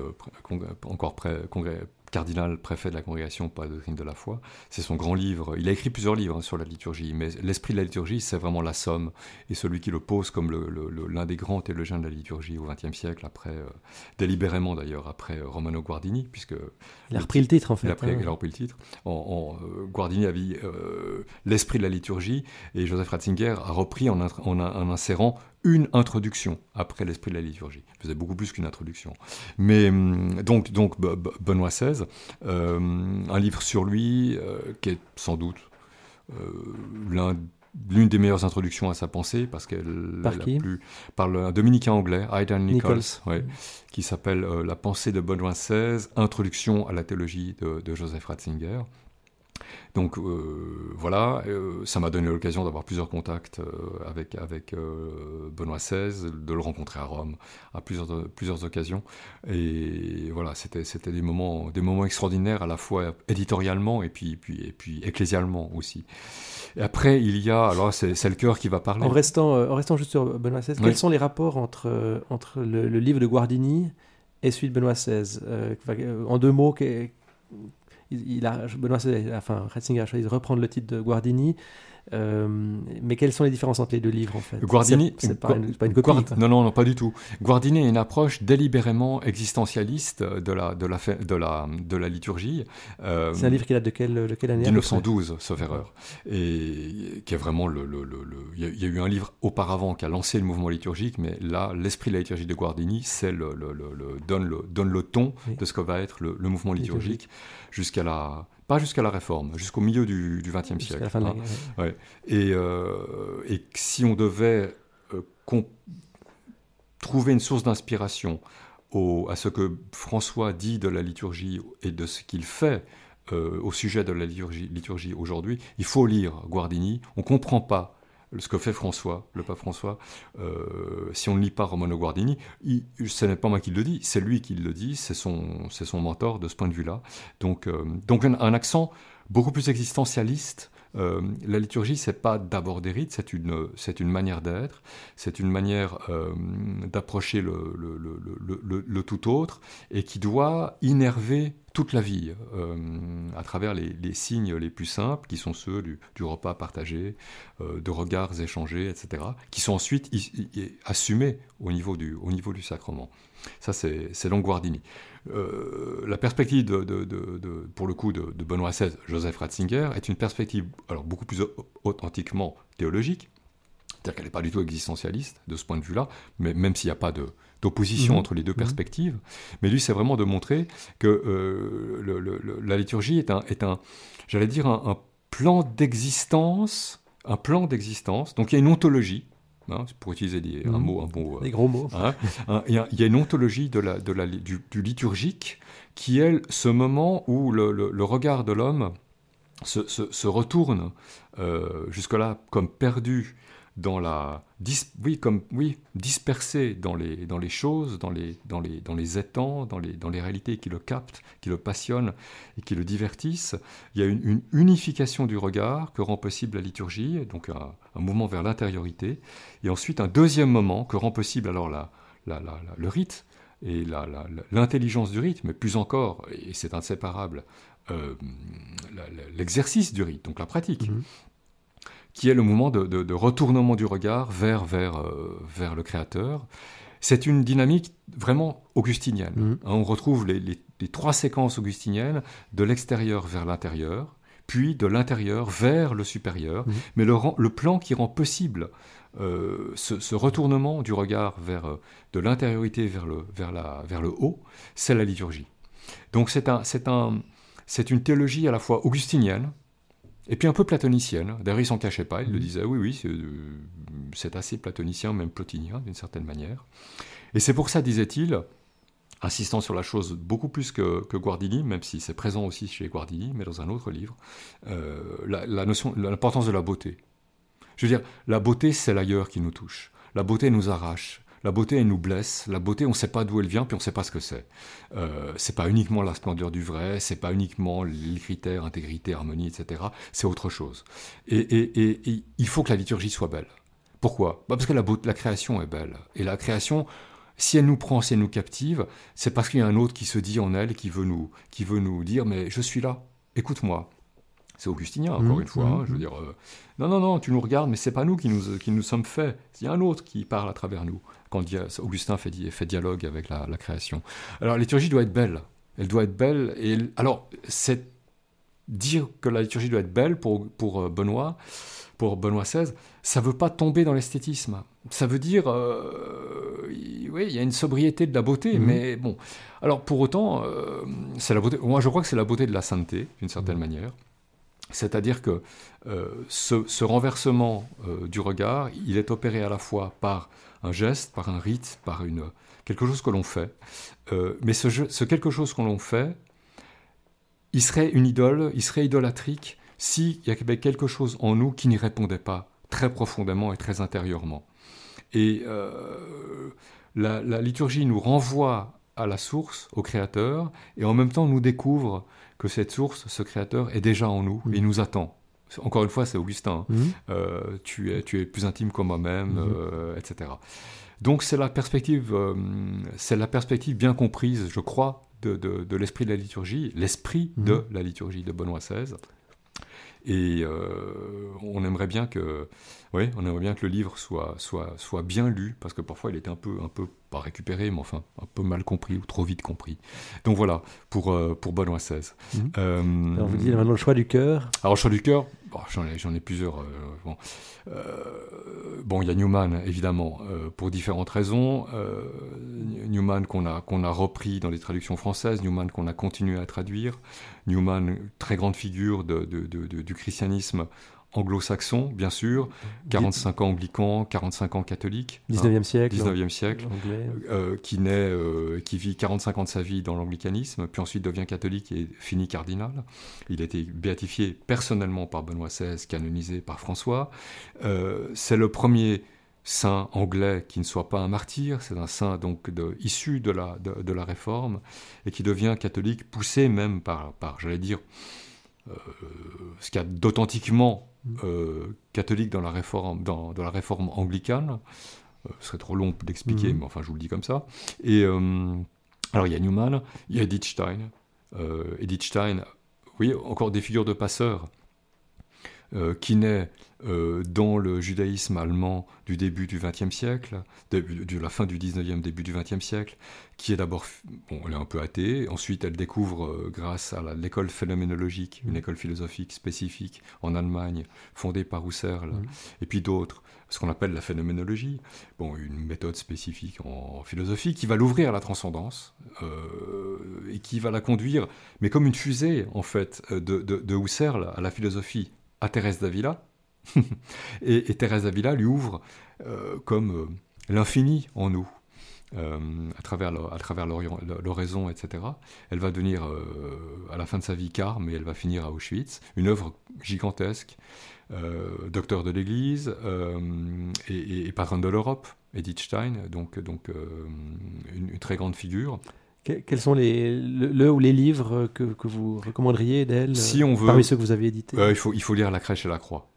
encore prêt, congrès, cardinal préfet de la congrégation pas de doctrine de la foi. C'est son grand livre. Il a écrit plusieurs livres hein, sur la liturgie, mais l'esprit de la liturgie, c'est vraiment la somme. Et celui qui le pose comme l'un des grands théologiens de la liturgie au XXe siècle, après, euh, délibérément d'ailleurs, après euh, Romano Guardini, puisque... Il a repris le titre en fait. Il a, hein. repris le titre. En, euh, Guardini a dit l'esprit de la liturgie, et Joseph Ratzinger a repris en, en insérant une introduction après l'esprit de la liturgie. Il faisait beaucoup plus qu'une introduction. Mais hum, donc, donc Benoît XVI, euh, un livre sur lui euh, qui est sans doute euh, l'une des meilleures introductions à sa pensée parce qu'elle par, qui par un dominicain anglais, Aidan Nichols, qui s'appelle La pensée de Benoît XVI, introduction à la théologie de, de Joseph Ratzinger. Donc euh, voilà, euh, ça m'a donné l'occasion d'avoir plusieurs contacts euh, avec, avec Benoît XVI, de le rencontrer à Rome à plusieurs, plusieurs occasions. Et voilà, c'était, des, moments, des moments extraordinaires à la fois éditorialement et puis, puis, et puis ecclésialement aussi. Et après, il y a, alors c'est, le cœur qui va parler. En restant, en restant juste sur Benoît XVI, quels sont les rapports entre, entre le, livre de Guardini et celui de Benoît XVI En deux mots, il, a, Benoît, enfin, Ratzinger a choisi de reprendre le titre de Guardini. Euh, mais quelles sont les différences entre les deux livres en fait? Guardini, c'est pas, pas, une copie. non, non, non, pas du tout. Guardini a une approche délibérément existentialiste de la, de la, de la, de la liturgie. Euh, c'est un livre qui date de quelle, de quelle année 1912, sauf erreur. Et qui est vraiment le. le, le, Il, y a, eu un livre auparavant qui a lancé le mouvement liturgique, mais là, l'esprit de la liturgie de Guardini, c'est le, donne, le, donne le ton de ce que va être le, mouvement liturgique jusqu'à la pas jusqu'à la Réforme, jusqu'au milieu du XXe siècle. Hein. ouais. et, euh, et, si on devait euh, trouver une source d'inspiration à ce que François dit de la liturgie et de ce qu'il fait euh, au sujet de la liturgie, liturgie aujourd'hui, il faut lire Guardini. On ne comprend pas ce que fait François, le pape François, euh, si on ne lit pas Romano Guardini, ce n'est pas moi qui le dis, c'est lui qui le dit, c'est son, son mentor de ce point de vue-là. Donc, euh, donc un, accent beaucoup plus existentialiste. Euh, la liturgie, c'est pas d'abord des rites, c'est une, c'est une manière d'être, c'est une manière d'approcher le, tout autre et qui doit innerver toute la vie, euh, à travers les, signes les plus simples, qui sont ceux du, repas partagé, euh, de regards échangés, etc., qui sont ensuite assumés au niveau du, au niveau du sacrement. Ça, c'est Longuardini. Euh, la perspective, de, pour le coup, de, Benoît XVI, Joseph Ratzinger, est une perspective alors, beaucoup plus authentiquement théologique, c'est-à-dire qu'elle n'est pas du tout existentialiste de ce point de vue-là, mais même s'il n'y a pas d'opposition mhm. entre les deux mhm. perspectives. Mais lui, c'est vraiment de montrer que euh, la liturgie est un, est un j'allais dire, un, plan d'existence, un plan d'existence. Donc il y a une ontologie. Hein, pour utiliser des, un mhm. mot, un bon, des gros mots. Hein, il, y a, une ontologie de la, de la, du, liturgique qui est ce moment où le, regard de l'homme se, se, retourne euh, jusque-là comme perdu dans la oui comme oui dispersé dans les dans les choses dans les dans les dans les étangs dans les dans les réalités qui le captent qui le passionnent et qui le divertissent. Il y a une, unification du regard que rend possible la liturgie donc un, mouvement vers l'intériorité. Et ensuite un deuxième moment que rend possible alors la, la, le rite et l'intelligence du rite mais plus encore et c'est inséparable euh, l'exercice du rite donc la pratique. Mm-hmm qui est le mouvement de, retournement du regard vers, vers, euh, vers le Créateur. C'est une dynamique vraiment augustinienne. Mhm. Hein, on retrouve les, trois séquences augustiniennes de l'extérieur vers l'intérieur, puis de l'intérieur vers le supérieur. Mhm. Mais le, le, plan qui rend possible euh, ce, retournement du regard vers, euh, de l'intériorité vers le, vers, la, vers le haut, c'est la liturgie. Donc c'est un, c'est un, c'est une théologie à la fois augustinienne et puis un peu platonicienne. D'ailleurs, il s'en cachait pas. Il le disait, oui, oui, c'est assez platonicien, même plotinien d'une certaine manière. Et c'est pour ça, disait-il, insistant sur la chose beaucoup plus que, Guardini, même si c'est présent aussi chez Guardini, mais dans un autre livre, euh, la, notion, l'importance de la beauté. Je veux dire, la beauté, c'est l'ailleurs qui nous touche. La beauté nous arrache. La beauté, elle nous blesse. La beauté, on ne sait pas d'où elle vient, puis on ne sait pas ce que c'est. Euh, c'est pas uniquement la splendeur du vrai, c'est pas uniquement les critères, intégrité, harmonie, etc. C'est autre chose. Et, il faut que la liturgie soit belle. Pourquoi? Bah Parce que la, la création est belle. Et la création, si elle nous prend, si elle nous captive, c'est parce qu'il y a un autre qui se dit en elle, qui veut nous, qui veut nous dire, mais je suis là, écoute-moi. C'est augustinien, encore mmh, une fois. Hein, mmh, je veux mmh. dire, euh, non, non, non, tu nous regardes, mais c'est pas nous qui nous, qui nous sommes faits. Il y a un autre qui parle à travers nous. Quand Augustin fait, fait dialogue avec la, création. Alors, la liturgie doit être belle. Elle doit être belle. Et alors, c'est dire que la liturgie doit être belle pour, pour euh, Benoît, pour Benoît XVI, ça veut pas tomber dans l'esthétisme. Ça veut dire, euh, oui, il y a une sobriété de la beauté, mhm. mais bon. Alors pour autant, euh, c'est la beauté. Moi, je crois que c'est la beauté de la sainteté, d'une certaine mhm. manière. C'est-à-dire que euh, ce, renversement du regard, il est opéré à la fois par un geste, par un rite, par une quelque chose que l'on fait. mais ce, ce quelque chose que l'on fait, il serait une idole, il serait idolatrique s'il y avait quelque chose en nous qui n'y répondait pas très profondément et très intérieurement. Et euh, la, liturgie nous renvoie à la source, au Créateur, et en même temps nous découvre que cette source, ce Créateur, est déjà en nous et nous attend. Encore une fois, c'est Augustin. Hein. Mhm. Euh, tu, es, tu es plus intime que moi-même, mhm. euh, etc. Donc c'est la perspective, c'est la perspective bien comprise, je crois, de, de, l'esprit de la liturgie, l'esprit de mhm. la liturgie de Benoît XVI. Et euh, on aimerait bien que, oui, on aimerait bien que le livre soit, soit, soit bien lu, parce que parfois il était un peu, un peu pas récupéré, mais enfin un peu mal compris ou trop vite compris. Donc voilà pour euh, pour Benoît XVI. Euh, alors vous dites maintenant le choix du cœur. Alors le choix du cœur, j'en ai j'en ai plusieurs. bon. il y a Newman évidemment pour différentes raisons. Newman qu'on a a repris dans les traductions françaises, Newman qu'on a continué à traduire. Newman, très grande figure du christianisme anglo-saxon, bien sûr, 45 ans anglican, 45 ans catholique. 19e siècle. 19e siècle, euh, qui naît, euh, qui vit 45 ans de sa vie dans l'anglicanisme, puis ensuite devient catholique et finit cardinal. Il a été béatifié personnellement par Benoît XVI, canonisé par François. Euh, c'est le premier saint anglais qui ne soit pas un martyr, c'est un saint donc de, issu de la, de, la réforme et qui devient catholique, poussé même par, par j'allais dire, ce qu'il y a d'authentiquement euh, catholique dans la réforme, dans, la réforme anglicane. Euh, ce serait trop long d'expliquer, mhm. mais enfin je vous le dis comme ça. Et euh, alors il y a Newman, il y a Edith Stein. Edith Stein, oui, encore des figures de passeurs qui naît dans le judaïsme allemand du début du XXe siècle, de, la fin du XIXe, début du XXe siècle, qui est d'abord, bon, elle est un peu athée, ensuite elle découvre, euh, grâce à l'école phénoménologique, une mm. école philosophique spécifique en Allemagne, fondée par Husserl, mm. et puis d'autres, ce qu'on appelle la phénoménologie, bon, une méthode spécifique en philosophie qui va l'ouvrir à la transcendance, euh, et qui va la conduire, mais comme une fusée, en fait, de, de, Husserl à la philosophie, à Thérèse d'Avila, et, Thérèse d'Avila lui ouvre euh, comme l'infini en nous. Euh, à travers l'oraison, etc. Elle va devenir, euh, à la fin de sa vie, carme, mais elle va finir à Auschwitz. Une œuvre gigantesque, euh, docteur de l'Église et, patronne de l'Europe, Edith Stein, donc, donc une, très grande figure. Quels sont les, le, ou les livres que, que vous recommanderiez d'elle si on veut, parmi ceux que vous avez édités? Il, faut, il faut lire La crèche et la croix.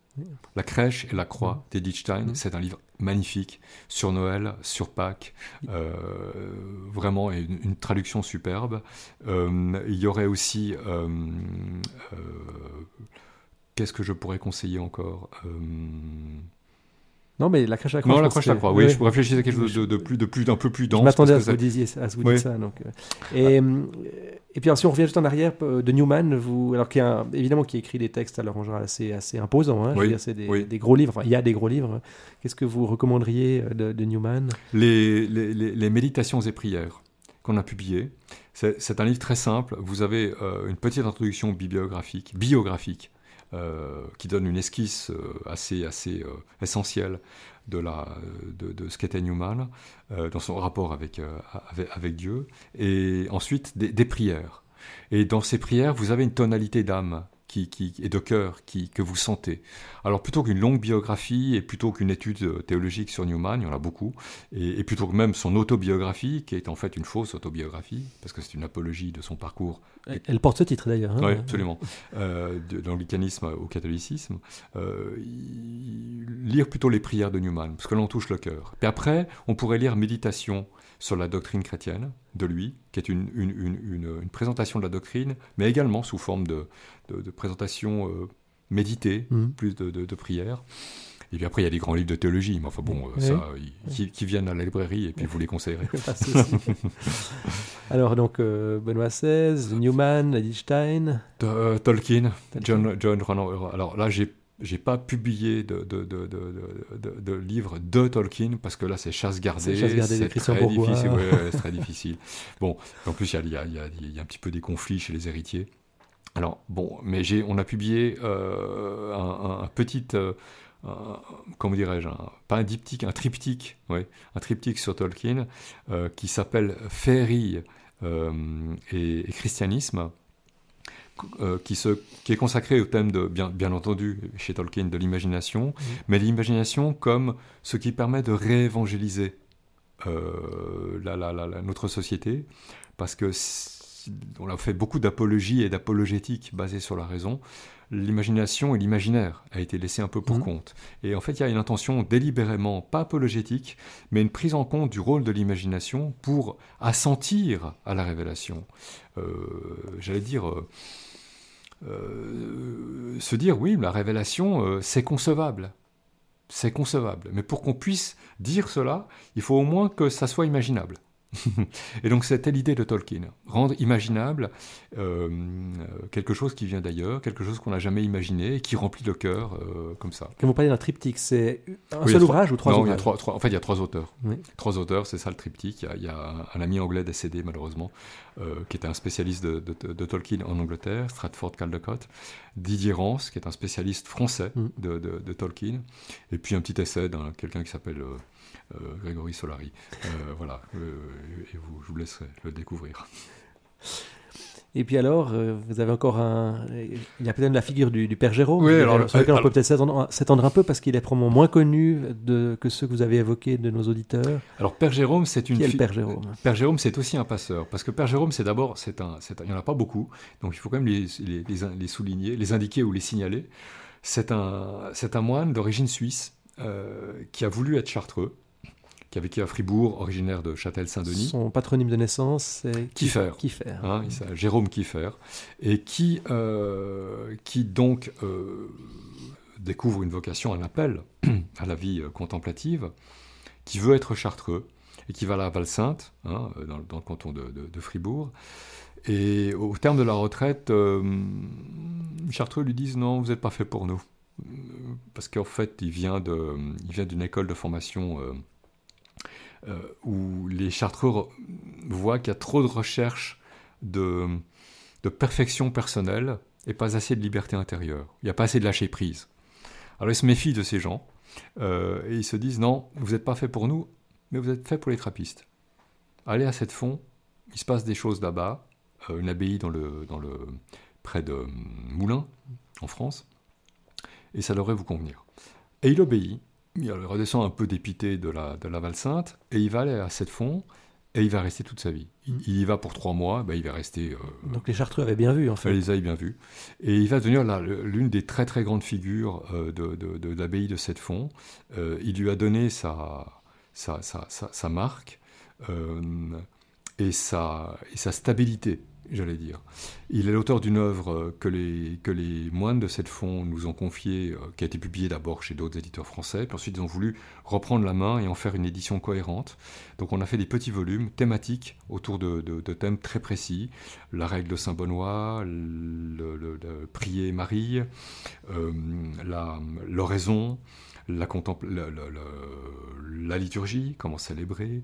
La crèche et la croix mm. d'Edith Stein, mm. c'est un livre magnifique sur Noël, sur Pâques, euh, vraiment une, une, traduction superbe. Euh, il y aurait aussi, euh, qu'est-ce que je pourrais conseiller encore? Non, mais la crèche à la croix. Non, la crèche à la croix. Oui, je réfléchir à quelque chose de, plus, de plus, d'un peu plus dense. Je m'attendais à ce que vous disiez, à ce que vous dites ça. Donc, et, et puis, si on revient juste en arrière de Newman, vous, alors qui a évidemment qui écrit des textes alors en assez, assez imposants. Hein, oui, c'est des, des, gros livres. Enfin, il y a des gros livres. Qu'est-ce que vous recommanderiez de, de Newman? Les, les, les, méditations et prières qu'on a publié. C'est un livre très simple. Vous avez une petite introduction bibliographique, biographique, qui donne une esquisse assez, assez essentielle de, la, de, de ce qu'était Newman dans son rapport avec, avec, Dieu. Et ensuite, des prières. Et dans ces prières, vous avez une tonalité d'âme qui, qui, et de cœur qui, que vous sentez. Alors plutôt qu'une longue biographie et plutôt qu'une étude euh, théologique sur Newman, il y en a beaucoup, et, plutôt que même son autobiographie, qui est en fait une fausse autobiographie, parce que c'est une apologie de son parcours. Elle porte ce titre d'ailleurs. Hein. oui, absolument. Euh, de, l'anglicanisme au catholicisme. Euh, lire plutôt les prières de Newman, parce que l'on touche le cœur. Puis après, on pourrait lire Méditation sur la doctrine chrétienne de lui, qui est une, une, présentation de la doctrine, mais également sous forme de, de, présentation euh, méditée, mhm. plus de, de, prière. Et puis après, il y a des grands livres de théologie, mais enfin bon, euh, ça, qui, viennent à la librairie et puis vous les conseillerez. Alors donc, euh, Benoît XVI, Newman, Edith Tolkien, John, John Alors là, j'ai j'ai pas publié de, de, de, de, livres de Tolkien parce que là c'est chasse gardée. C'est très difficile. c'est très difficile. Bon, en plus il y a, y, a, y a, un petit peu des conflits chez les héritiers. Alors bon, mais on a publié euh, un, un, petit, euh, comment dirais-je, pas un diptyque, un triptyque, un triptyque sur Tolkien euh, qui s'appelle Féerie et, et, christianisme euh, qui, se, qui, est consacré au thème de, bien, bien entendu, chez Tolkien, de l'imagination, mais l'imagination comme ce qui permet de réévangéliser euh, la, la, la, notre société, parce que on a fait beaucoup d'apologie et d'apologétique basée sur la raison, l'imagination et l'imaginaire a été laissé un peu pour mmh. compte. Et en fait, il y a une intention délibérément, pas apologétique, mais une prise en compte du rôle de l'imagination pour assentir à la révélation. Euh, j'allais dire... Euh, euh, se dire oui, la révélation, c'est concevable. C'est concevable. Mais pour qu'on puisse dire cela, il faut au moins que ça soit imaginable. et donc c'était l'idée de Tolkien, rendre imaginable euh, quelque chose qui vient d'ailleurs, quelque chose qu'on n'a jamais imaginé et qui remplit le cœur euh, comme ça. Quand vous parlez d'un triptyque, c'est un seul ouvrage ou trois non, ouvrages il y a trois, trois, En fait, il y a trois auteurs. Trois auteurs, c'est ça le triptyque. Il y, a, un ami anglais décédé malheureusement, euh, qui était un spécialiste de, de, Tolkien en Angleterre, Stratford Caldecott. Didier Rance, qui est un spécialiste français mm. de, Tolkien. Et puis un petit essai d'un quelqu'un qui s'appelle... Euh, Grégory Solari. Euh, voilà, euh, et vous, je vous laisserai le découvrir. Et puis alors, vous avez encore un. Il y a peut-être la figure du, Père Jérôme, oui, alors, sur lequel on peut peut-être s'étendre un peu parce qu'il est probablement moins connu de, que ceux que vous avez évoqués de nos auditeurs. Alors, Père Jérôme, c'est une. Qui est le Père Jérôme? Père Jérôme, c'est aussi un passeur. Parce que Père Jérôme, c'est d'abord. c'est un, Il n'y en a pas beaucoup, donc il faut quand même les, les, les souligner, les indiquer ou les signaler. C'est un, un moine d'origine suisse qui a voulu être chartreux qui a vécu à Fribourg, originaire de Châtel-Saint-Denis. Son patronyme de naissance, c'est Kiefer. Kiefer. Hein, Jérôme Kiefer. Et qui, euh, qui donc euh, découvre une vocation, un appel à la vie euh, contemplative, qui veut être chartreux et qui va à la Val-Sainte, hein, dans, le canton de, Fribourg. Et au terme de la retraite, Chartreux lui disent non, vous n'êtes pas fait pour nous. Parce qu'en fait, il vient d'une école de formation euh, où les chartreux voient qu'il y a trop de recherche de, perfection personnelle et pas assez de liberté intérieure. Il n'y a pas assez de lâcher prise. Alors ils se méfient de ces gens euh, et ils se disent non, vous n'êtes pas fait pour nous, mais vous êtes fait pour les trappistes. Allez à cette fond, il se passe des choses là-bas, euh, une abbaye dans le, dans le, près de Moulins, en France, et ça devrait vous convenir. Et il obéit, il redescend un peu dépité de la, de la Val-Sainte, et il va aller à cette fond, et il va rester toute sa vie. Il, y va pour trois mois, ben il va rester... Euh, Donc les Chartreux avaient bien vu, en fait. Ils les avaient bien vus. Et il va devenir l'une des très très grandes figures euh, de, de, de, l'abbaye de cette fond. Euh, il lui a donné sa, sa, sa, sa marque et, sa, et sa stabilité j'allais dire. Il est l'auteur d'une œuvre euh, que les, que les moines de cette fond nous ont confiée, euh, qui a été publiée d'abord chez d'autres éditeurs français, puis ensuite ils ont voulu reprendre la main et en faire une édition cohérente. Donc on a fait des petits volumes thématiques autour de, thèmes très précis, la règle de Saint-Benoît, le, prier Marie, euh, l'oraison, la, liturgie, comment célébrer,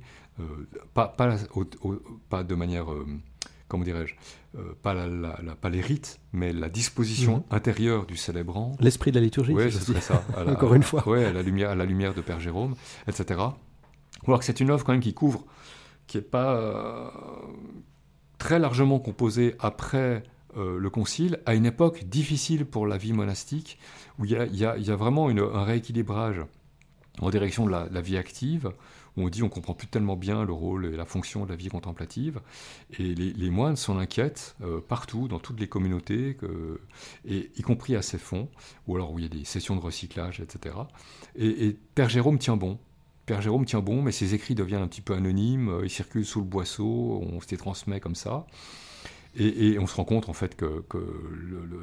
pas, pas, pas, de manière comment dirais-je, euh, pas, pas, les rites, mais la disposition mhm. intérieure du célébrant. L'esprit de la liturgie. Oui, ce ça. Encore une fois. Oui, à la lumière, à la lumière de Père Jérôme, etc. Alors que c'est une œuvre quand même qui couvre, qui n'est pas euh, très largement composée après euh, le Concile, à une époque difficile pour la vie monastique, où il y a, vraiment un rééquilibrage en direction de la vie active, où on dit on comprend plus tellement bien le rôle et la fonction de la vie contemplative. Et les, moines s'en inquiètent euh, partout, dans toutes les communautés, et, y compris à ces fonds, ou alors où il y a des sessions de recyclage, etc. Et, Père Jérôme tient bon. Père Jérôme tient bon, mais ses écrits deviennent un petit peu anonymes, euh, ils circulent sous le boisseau, on se les transmet comme ça. Et, on se rend compte en fait que,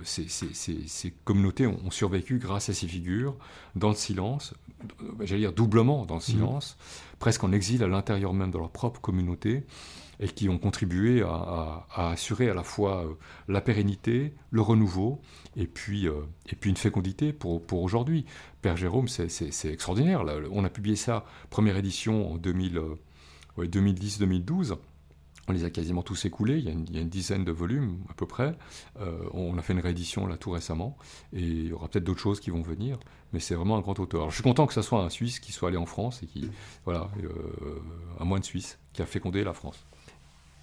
ces, communautés ont, survécu grâce à ces figures, dans le silence, j'allais dire doublement dans le mmh. silence, presque en exil à l'intérieur même de leur propre communauté, et qui ont contribué à, assurer à la fois euh, la pérennité, le renouveau, et puis, euh, et puis une fécondité pour, pour aujourd'hui. Père Jérôme, c'est extraordinaire. on a publié ça, première édition en 2010-2012. On les a quasiment tous écoulés, il y, a une, dizaine de volumes à peu près. Euh, on a fait une réédition là tout récemment, et il y aura peut-être d'autres choses qui vont venir, mais c'est vraiment un grand auteur. je suis content que ce soit un Suisse qui soit allé en France et qui, voilà, euh, un moine suisse qui a fécondé la France.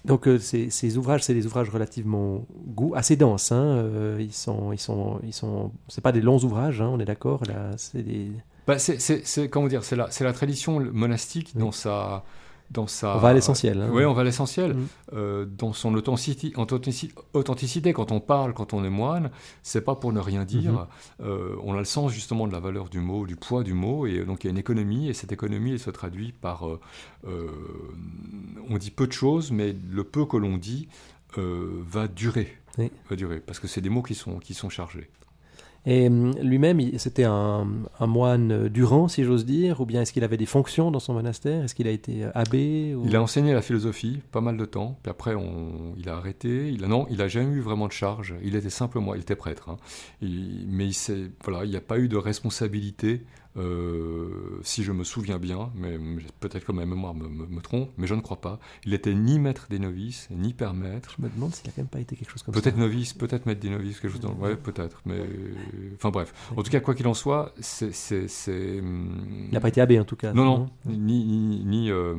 Donc euh, ces, ouvrages, c'est des ouvrages relativement goût, assez denses. Hein, ils sont, ils sont, ils sont. C'est pas des longs ouvrages, hein, on est d'accord. Là, c'est des. Bah, c'est comment dire, c'est la, la tradition monastique dans sa on va à l'essentiel. Hein. Oui, on va à l'essentiel. Mm. Euh, dans son authenticité, authenticité, quand on parle, quand on est moine, c'est pas pour ne rien dire. Mm-hmm. Euh, on a le sens justement de la valeur du mot, du poids du mot, et donc il y a une économie, et cette économie, elle se traduit par, euh, on dit peu de choses, mais le peu que l'on dit va durer, va durer, parce que c'est des mots qui sont qui sont chargés. Et hum, lui-même, c'était un, moine durant, si j'ose dire, ou bien est-ce qu'il avait des fonctions dans son monastère? Est-ce qu'il a été euh, abbé Il a enseigné la philosophie pas mal de temps, puis après on, il a arrêté. Il a, non, il n'a jamais eu vraiment de charge. Il était simplement, il était prêtre, hein. mais il n'y a pas eu de responsabilité euh, si je me souviens bien, mais peut-être que ma mémoire me, trompe, mais je ne crois pas. Il était ni maître des novices, ni père maître. Je me demande s'il n'a quand même pas été quelque chose comme peut ça. Peut-être novice, peut-être maître des novices, quelque chose dans... Ouais, peut-être, mais... Enfin bref. En tout cas, quoi qu'il en soit, c'est... Il n'a pas été abbé, en tout cas. Non, non, ni, ni, ni, euh,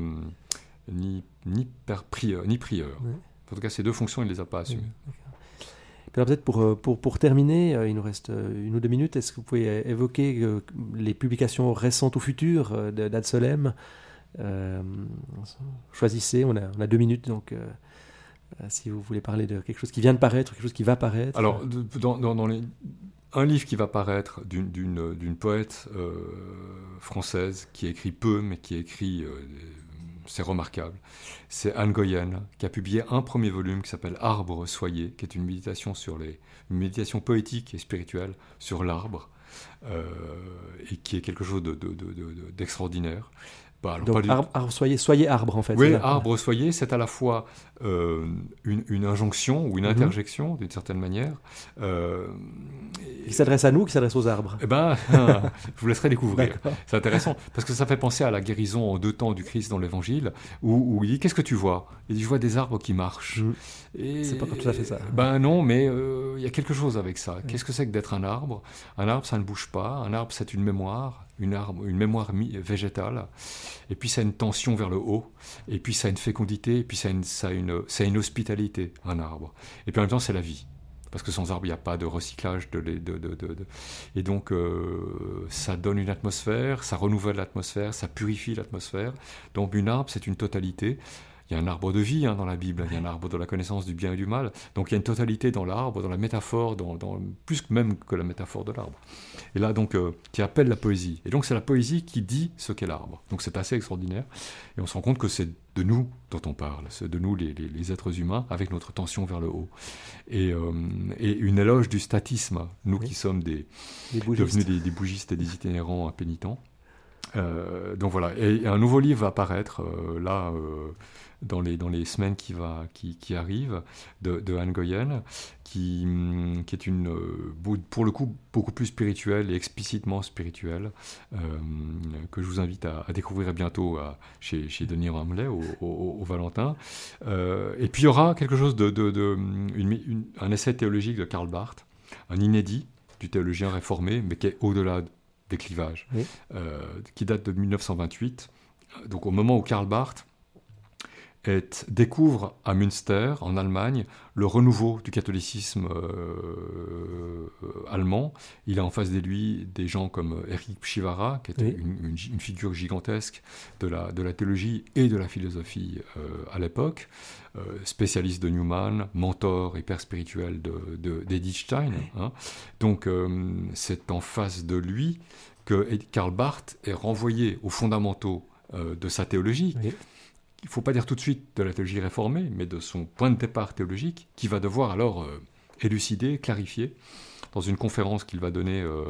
ni, ni, père prieur, ni prieur. En tout cas, ces deux fonctions, il ne les a pas assumées peut-être pour, euh, pour, pour, terminer, euh, il nous reste euh, une ou deux minutes, est-ce que vous pouvez évoquer les publications récentes ou futures d'Adsolem? Choisissez, on a, on a, deux minutes, donc si vous voulez parler de quelque chose qui vient de paraître, quelque chose qui va paraître. Alors, dans, dans, les, un livre qui va paraître d'une poète française qui écrit peu, mais qui écrit c'est remarquable. C'est Anne Goyen qui a publié un premier volume qui s'appelle Arbre soyez, qui est une méditation sur les une méditation poétique et spirituelle sur l'arbre, euh, et qui est quelque chose d'extraordinaire. De, bah, Donc, arbre, soyez, soyez arbre en fait. Oui, arbre soyez, c'est à la fois euh, une, injonction ou une mhm. interjection d'une certaine manière. Euh, qui s'adresse à nous ou qui s'adresse aux arbres Eh ben, je vous laisserai découvrir. C'est intéressant parce que ça fait penser à la guérison en deux temps du Christ dans l'Évangile, où, il dit qu'est-ce que tu vois? Il dit je vois des arbres qui marchent. Mhm. C'est pas tout à fait ça. Ben non, mais euh, il y a quelque chose avec ça. Qu'est-ce que c'est que d'être un arbre? Un arbre, ça ne bouge pas. Un arbre, c'est une mémoire une, arbre, une mémoire végétale, et puis ça a une tension vers le haut, et puis ça a une fécondité, et puis ça a une, ça une, ça une hospitalité, un arbre. Et puis en même temps, c'est la vie. Parce que sans arbre, il n'y a pas de recyclage. De, de, et donc, euh, ça donne une atmosphère, ça renouvelle l'atmosphère, ça purifie l'atmosphère. Donc, une arbre, c'est une totalité il y a un arbre de vie hein, dans la Bible, il y a un arbre de la connaissance du bien et du mal. Donc il y a une totalité dans l'arbre, dans la métaphore, dans, plus même que la métaphore de l'arbre. Et là, donc, euh, qui appelle la poésie. Et donc c'est la poésie qui dit ce qu'est l'arbre. Donc c'est assez extraordinaire. Et on se rend compte que c'est de nous dont on parle, c'est de nous les, êtres humains, avec notre tension vers le haut. Et, euh, une éloge du statisme, nous qui sommes des, devenus des, des bougistes et des itinérants impénitents. donc voilà, et, un nouveau livre va apparaître là dans les, dans les semaines qui, va, qui, qui arrivent de, de Anne Goyen, qui, hum, qui est une, euh, pour le coup beaucoup plus spirituelle et explicitement spirituelle, euh, que je vous invite à, découvrir bientôt chez, chez Denis Ramlet au, au, Valentin. Euh, et puis il y aura quelque chose de, de, une, un essai théologique de Karl Barth, un inédit du théologien réformé, mais qui est au-delà des clivages, qui date de 1928. Donc au moment où Karl Barth découvre à Münster, en Allemagne, le renouveau du catholicisme euh, allemand. Il a en face de lui des gens comme Eric Chivara, qui était une, figure gigantesque de la, de la théologie et de la philosophie euh, à l'époque, euh, spécialiste de Newman, mentor et père spirituel d'Edith de, Stein. Hein. Donc c'est en face de lui que Karl Barth est renvoyé aux fondamentaux de sa théologie il ne faut pas dire tout de suite de la théologie réformée, mais de son point de départ théologique, qui va devoir alors euh, élucider, clarifier, dans une conférence qu'il va donner, euh,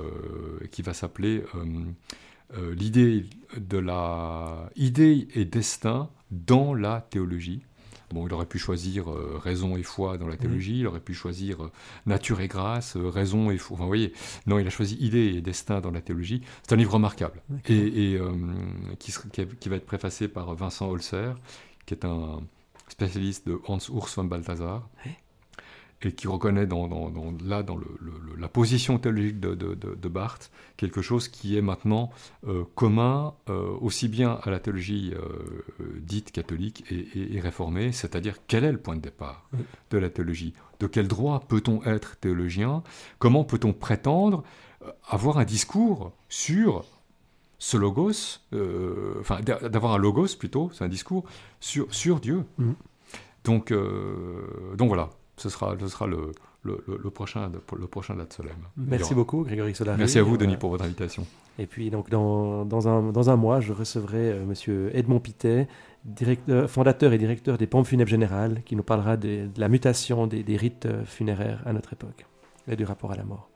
qui va s'appeler euh, l'idée de la idée et destin dans la théologie. Bon, il aurait pu choisir euh, raison et foi dans la théologie, il aurait pu choisir euh, nature et grâce, euh, raison et foi. Enfin, vous voyez, non, il a choisi idée et destin dans la théologie. C'est un livre remarquable. Et, qui, qui, va être préfacé par Vincent Holzer, qui est un spécialiste de Hans Urs von Balthasar et qui reconnaît dans, là, dans la position théologique de, Barthes, quelque chose qui est maintenant euh, commun euh, aussi bien à la théologie euh, dite catholique et, réformée, c'est-à-dire quel est le point de départ de la théologie? De quel droit peut-on être théologien? Comment peut-on prétendre avoir un discours sur ce logos, enfin d'avoir un logos plutôt, c'est un discours sur, sur Dieu? Mm. Donc, donc voilà, ce sera, ce sera le, le, le, prochain, le prochain. Merci beaucoup, Grégory Solari. Merci à vous, Denis, pour votre invitation. Et puis, donc, dans, dans, un, dans un mois, je recevrai M. Euh, monsieur Edmond Pitet, directeur, fondateur et directeur des pompes funèbres générales, qui nous parlera de, de la mutation des, des rites euh, funéraires à notre époque et du rapport à la mort.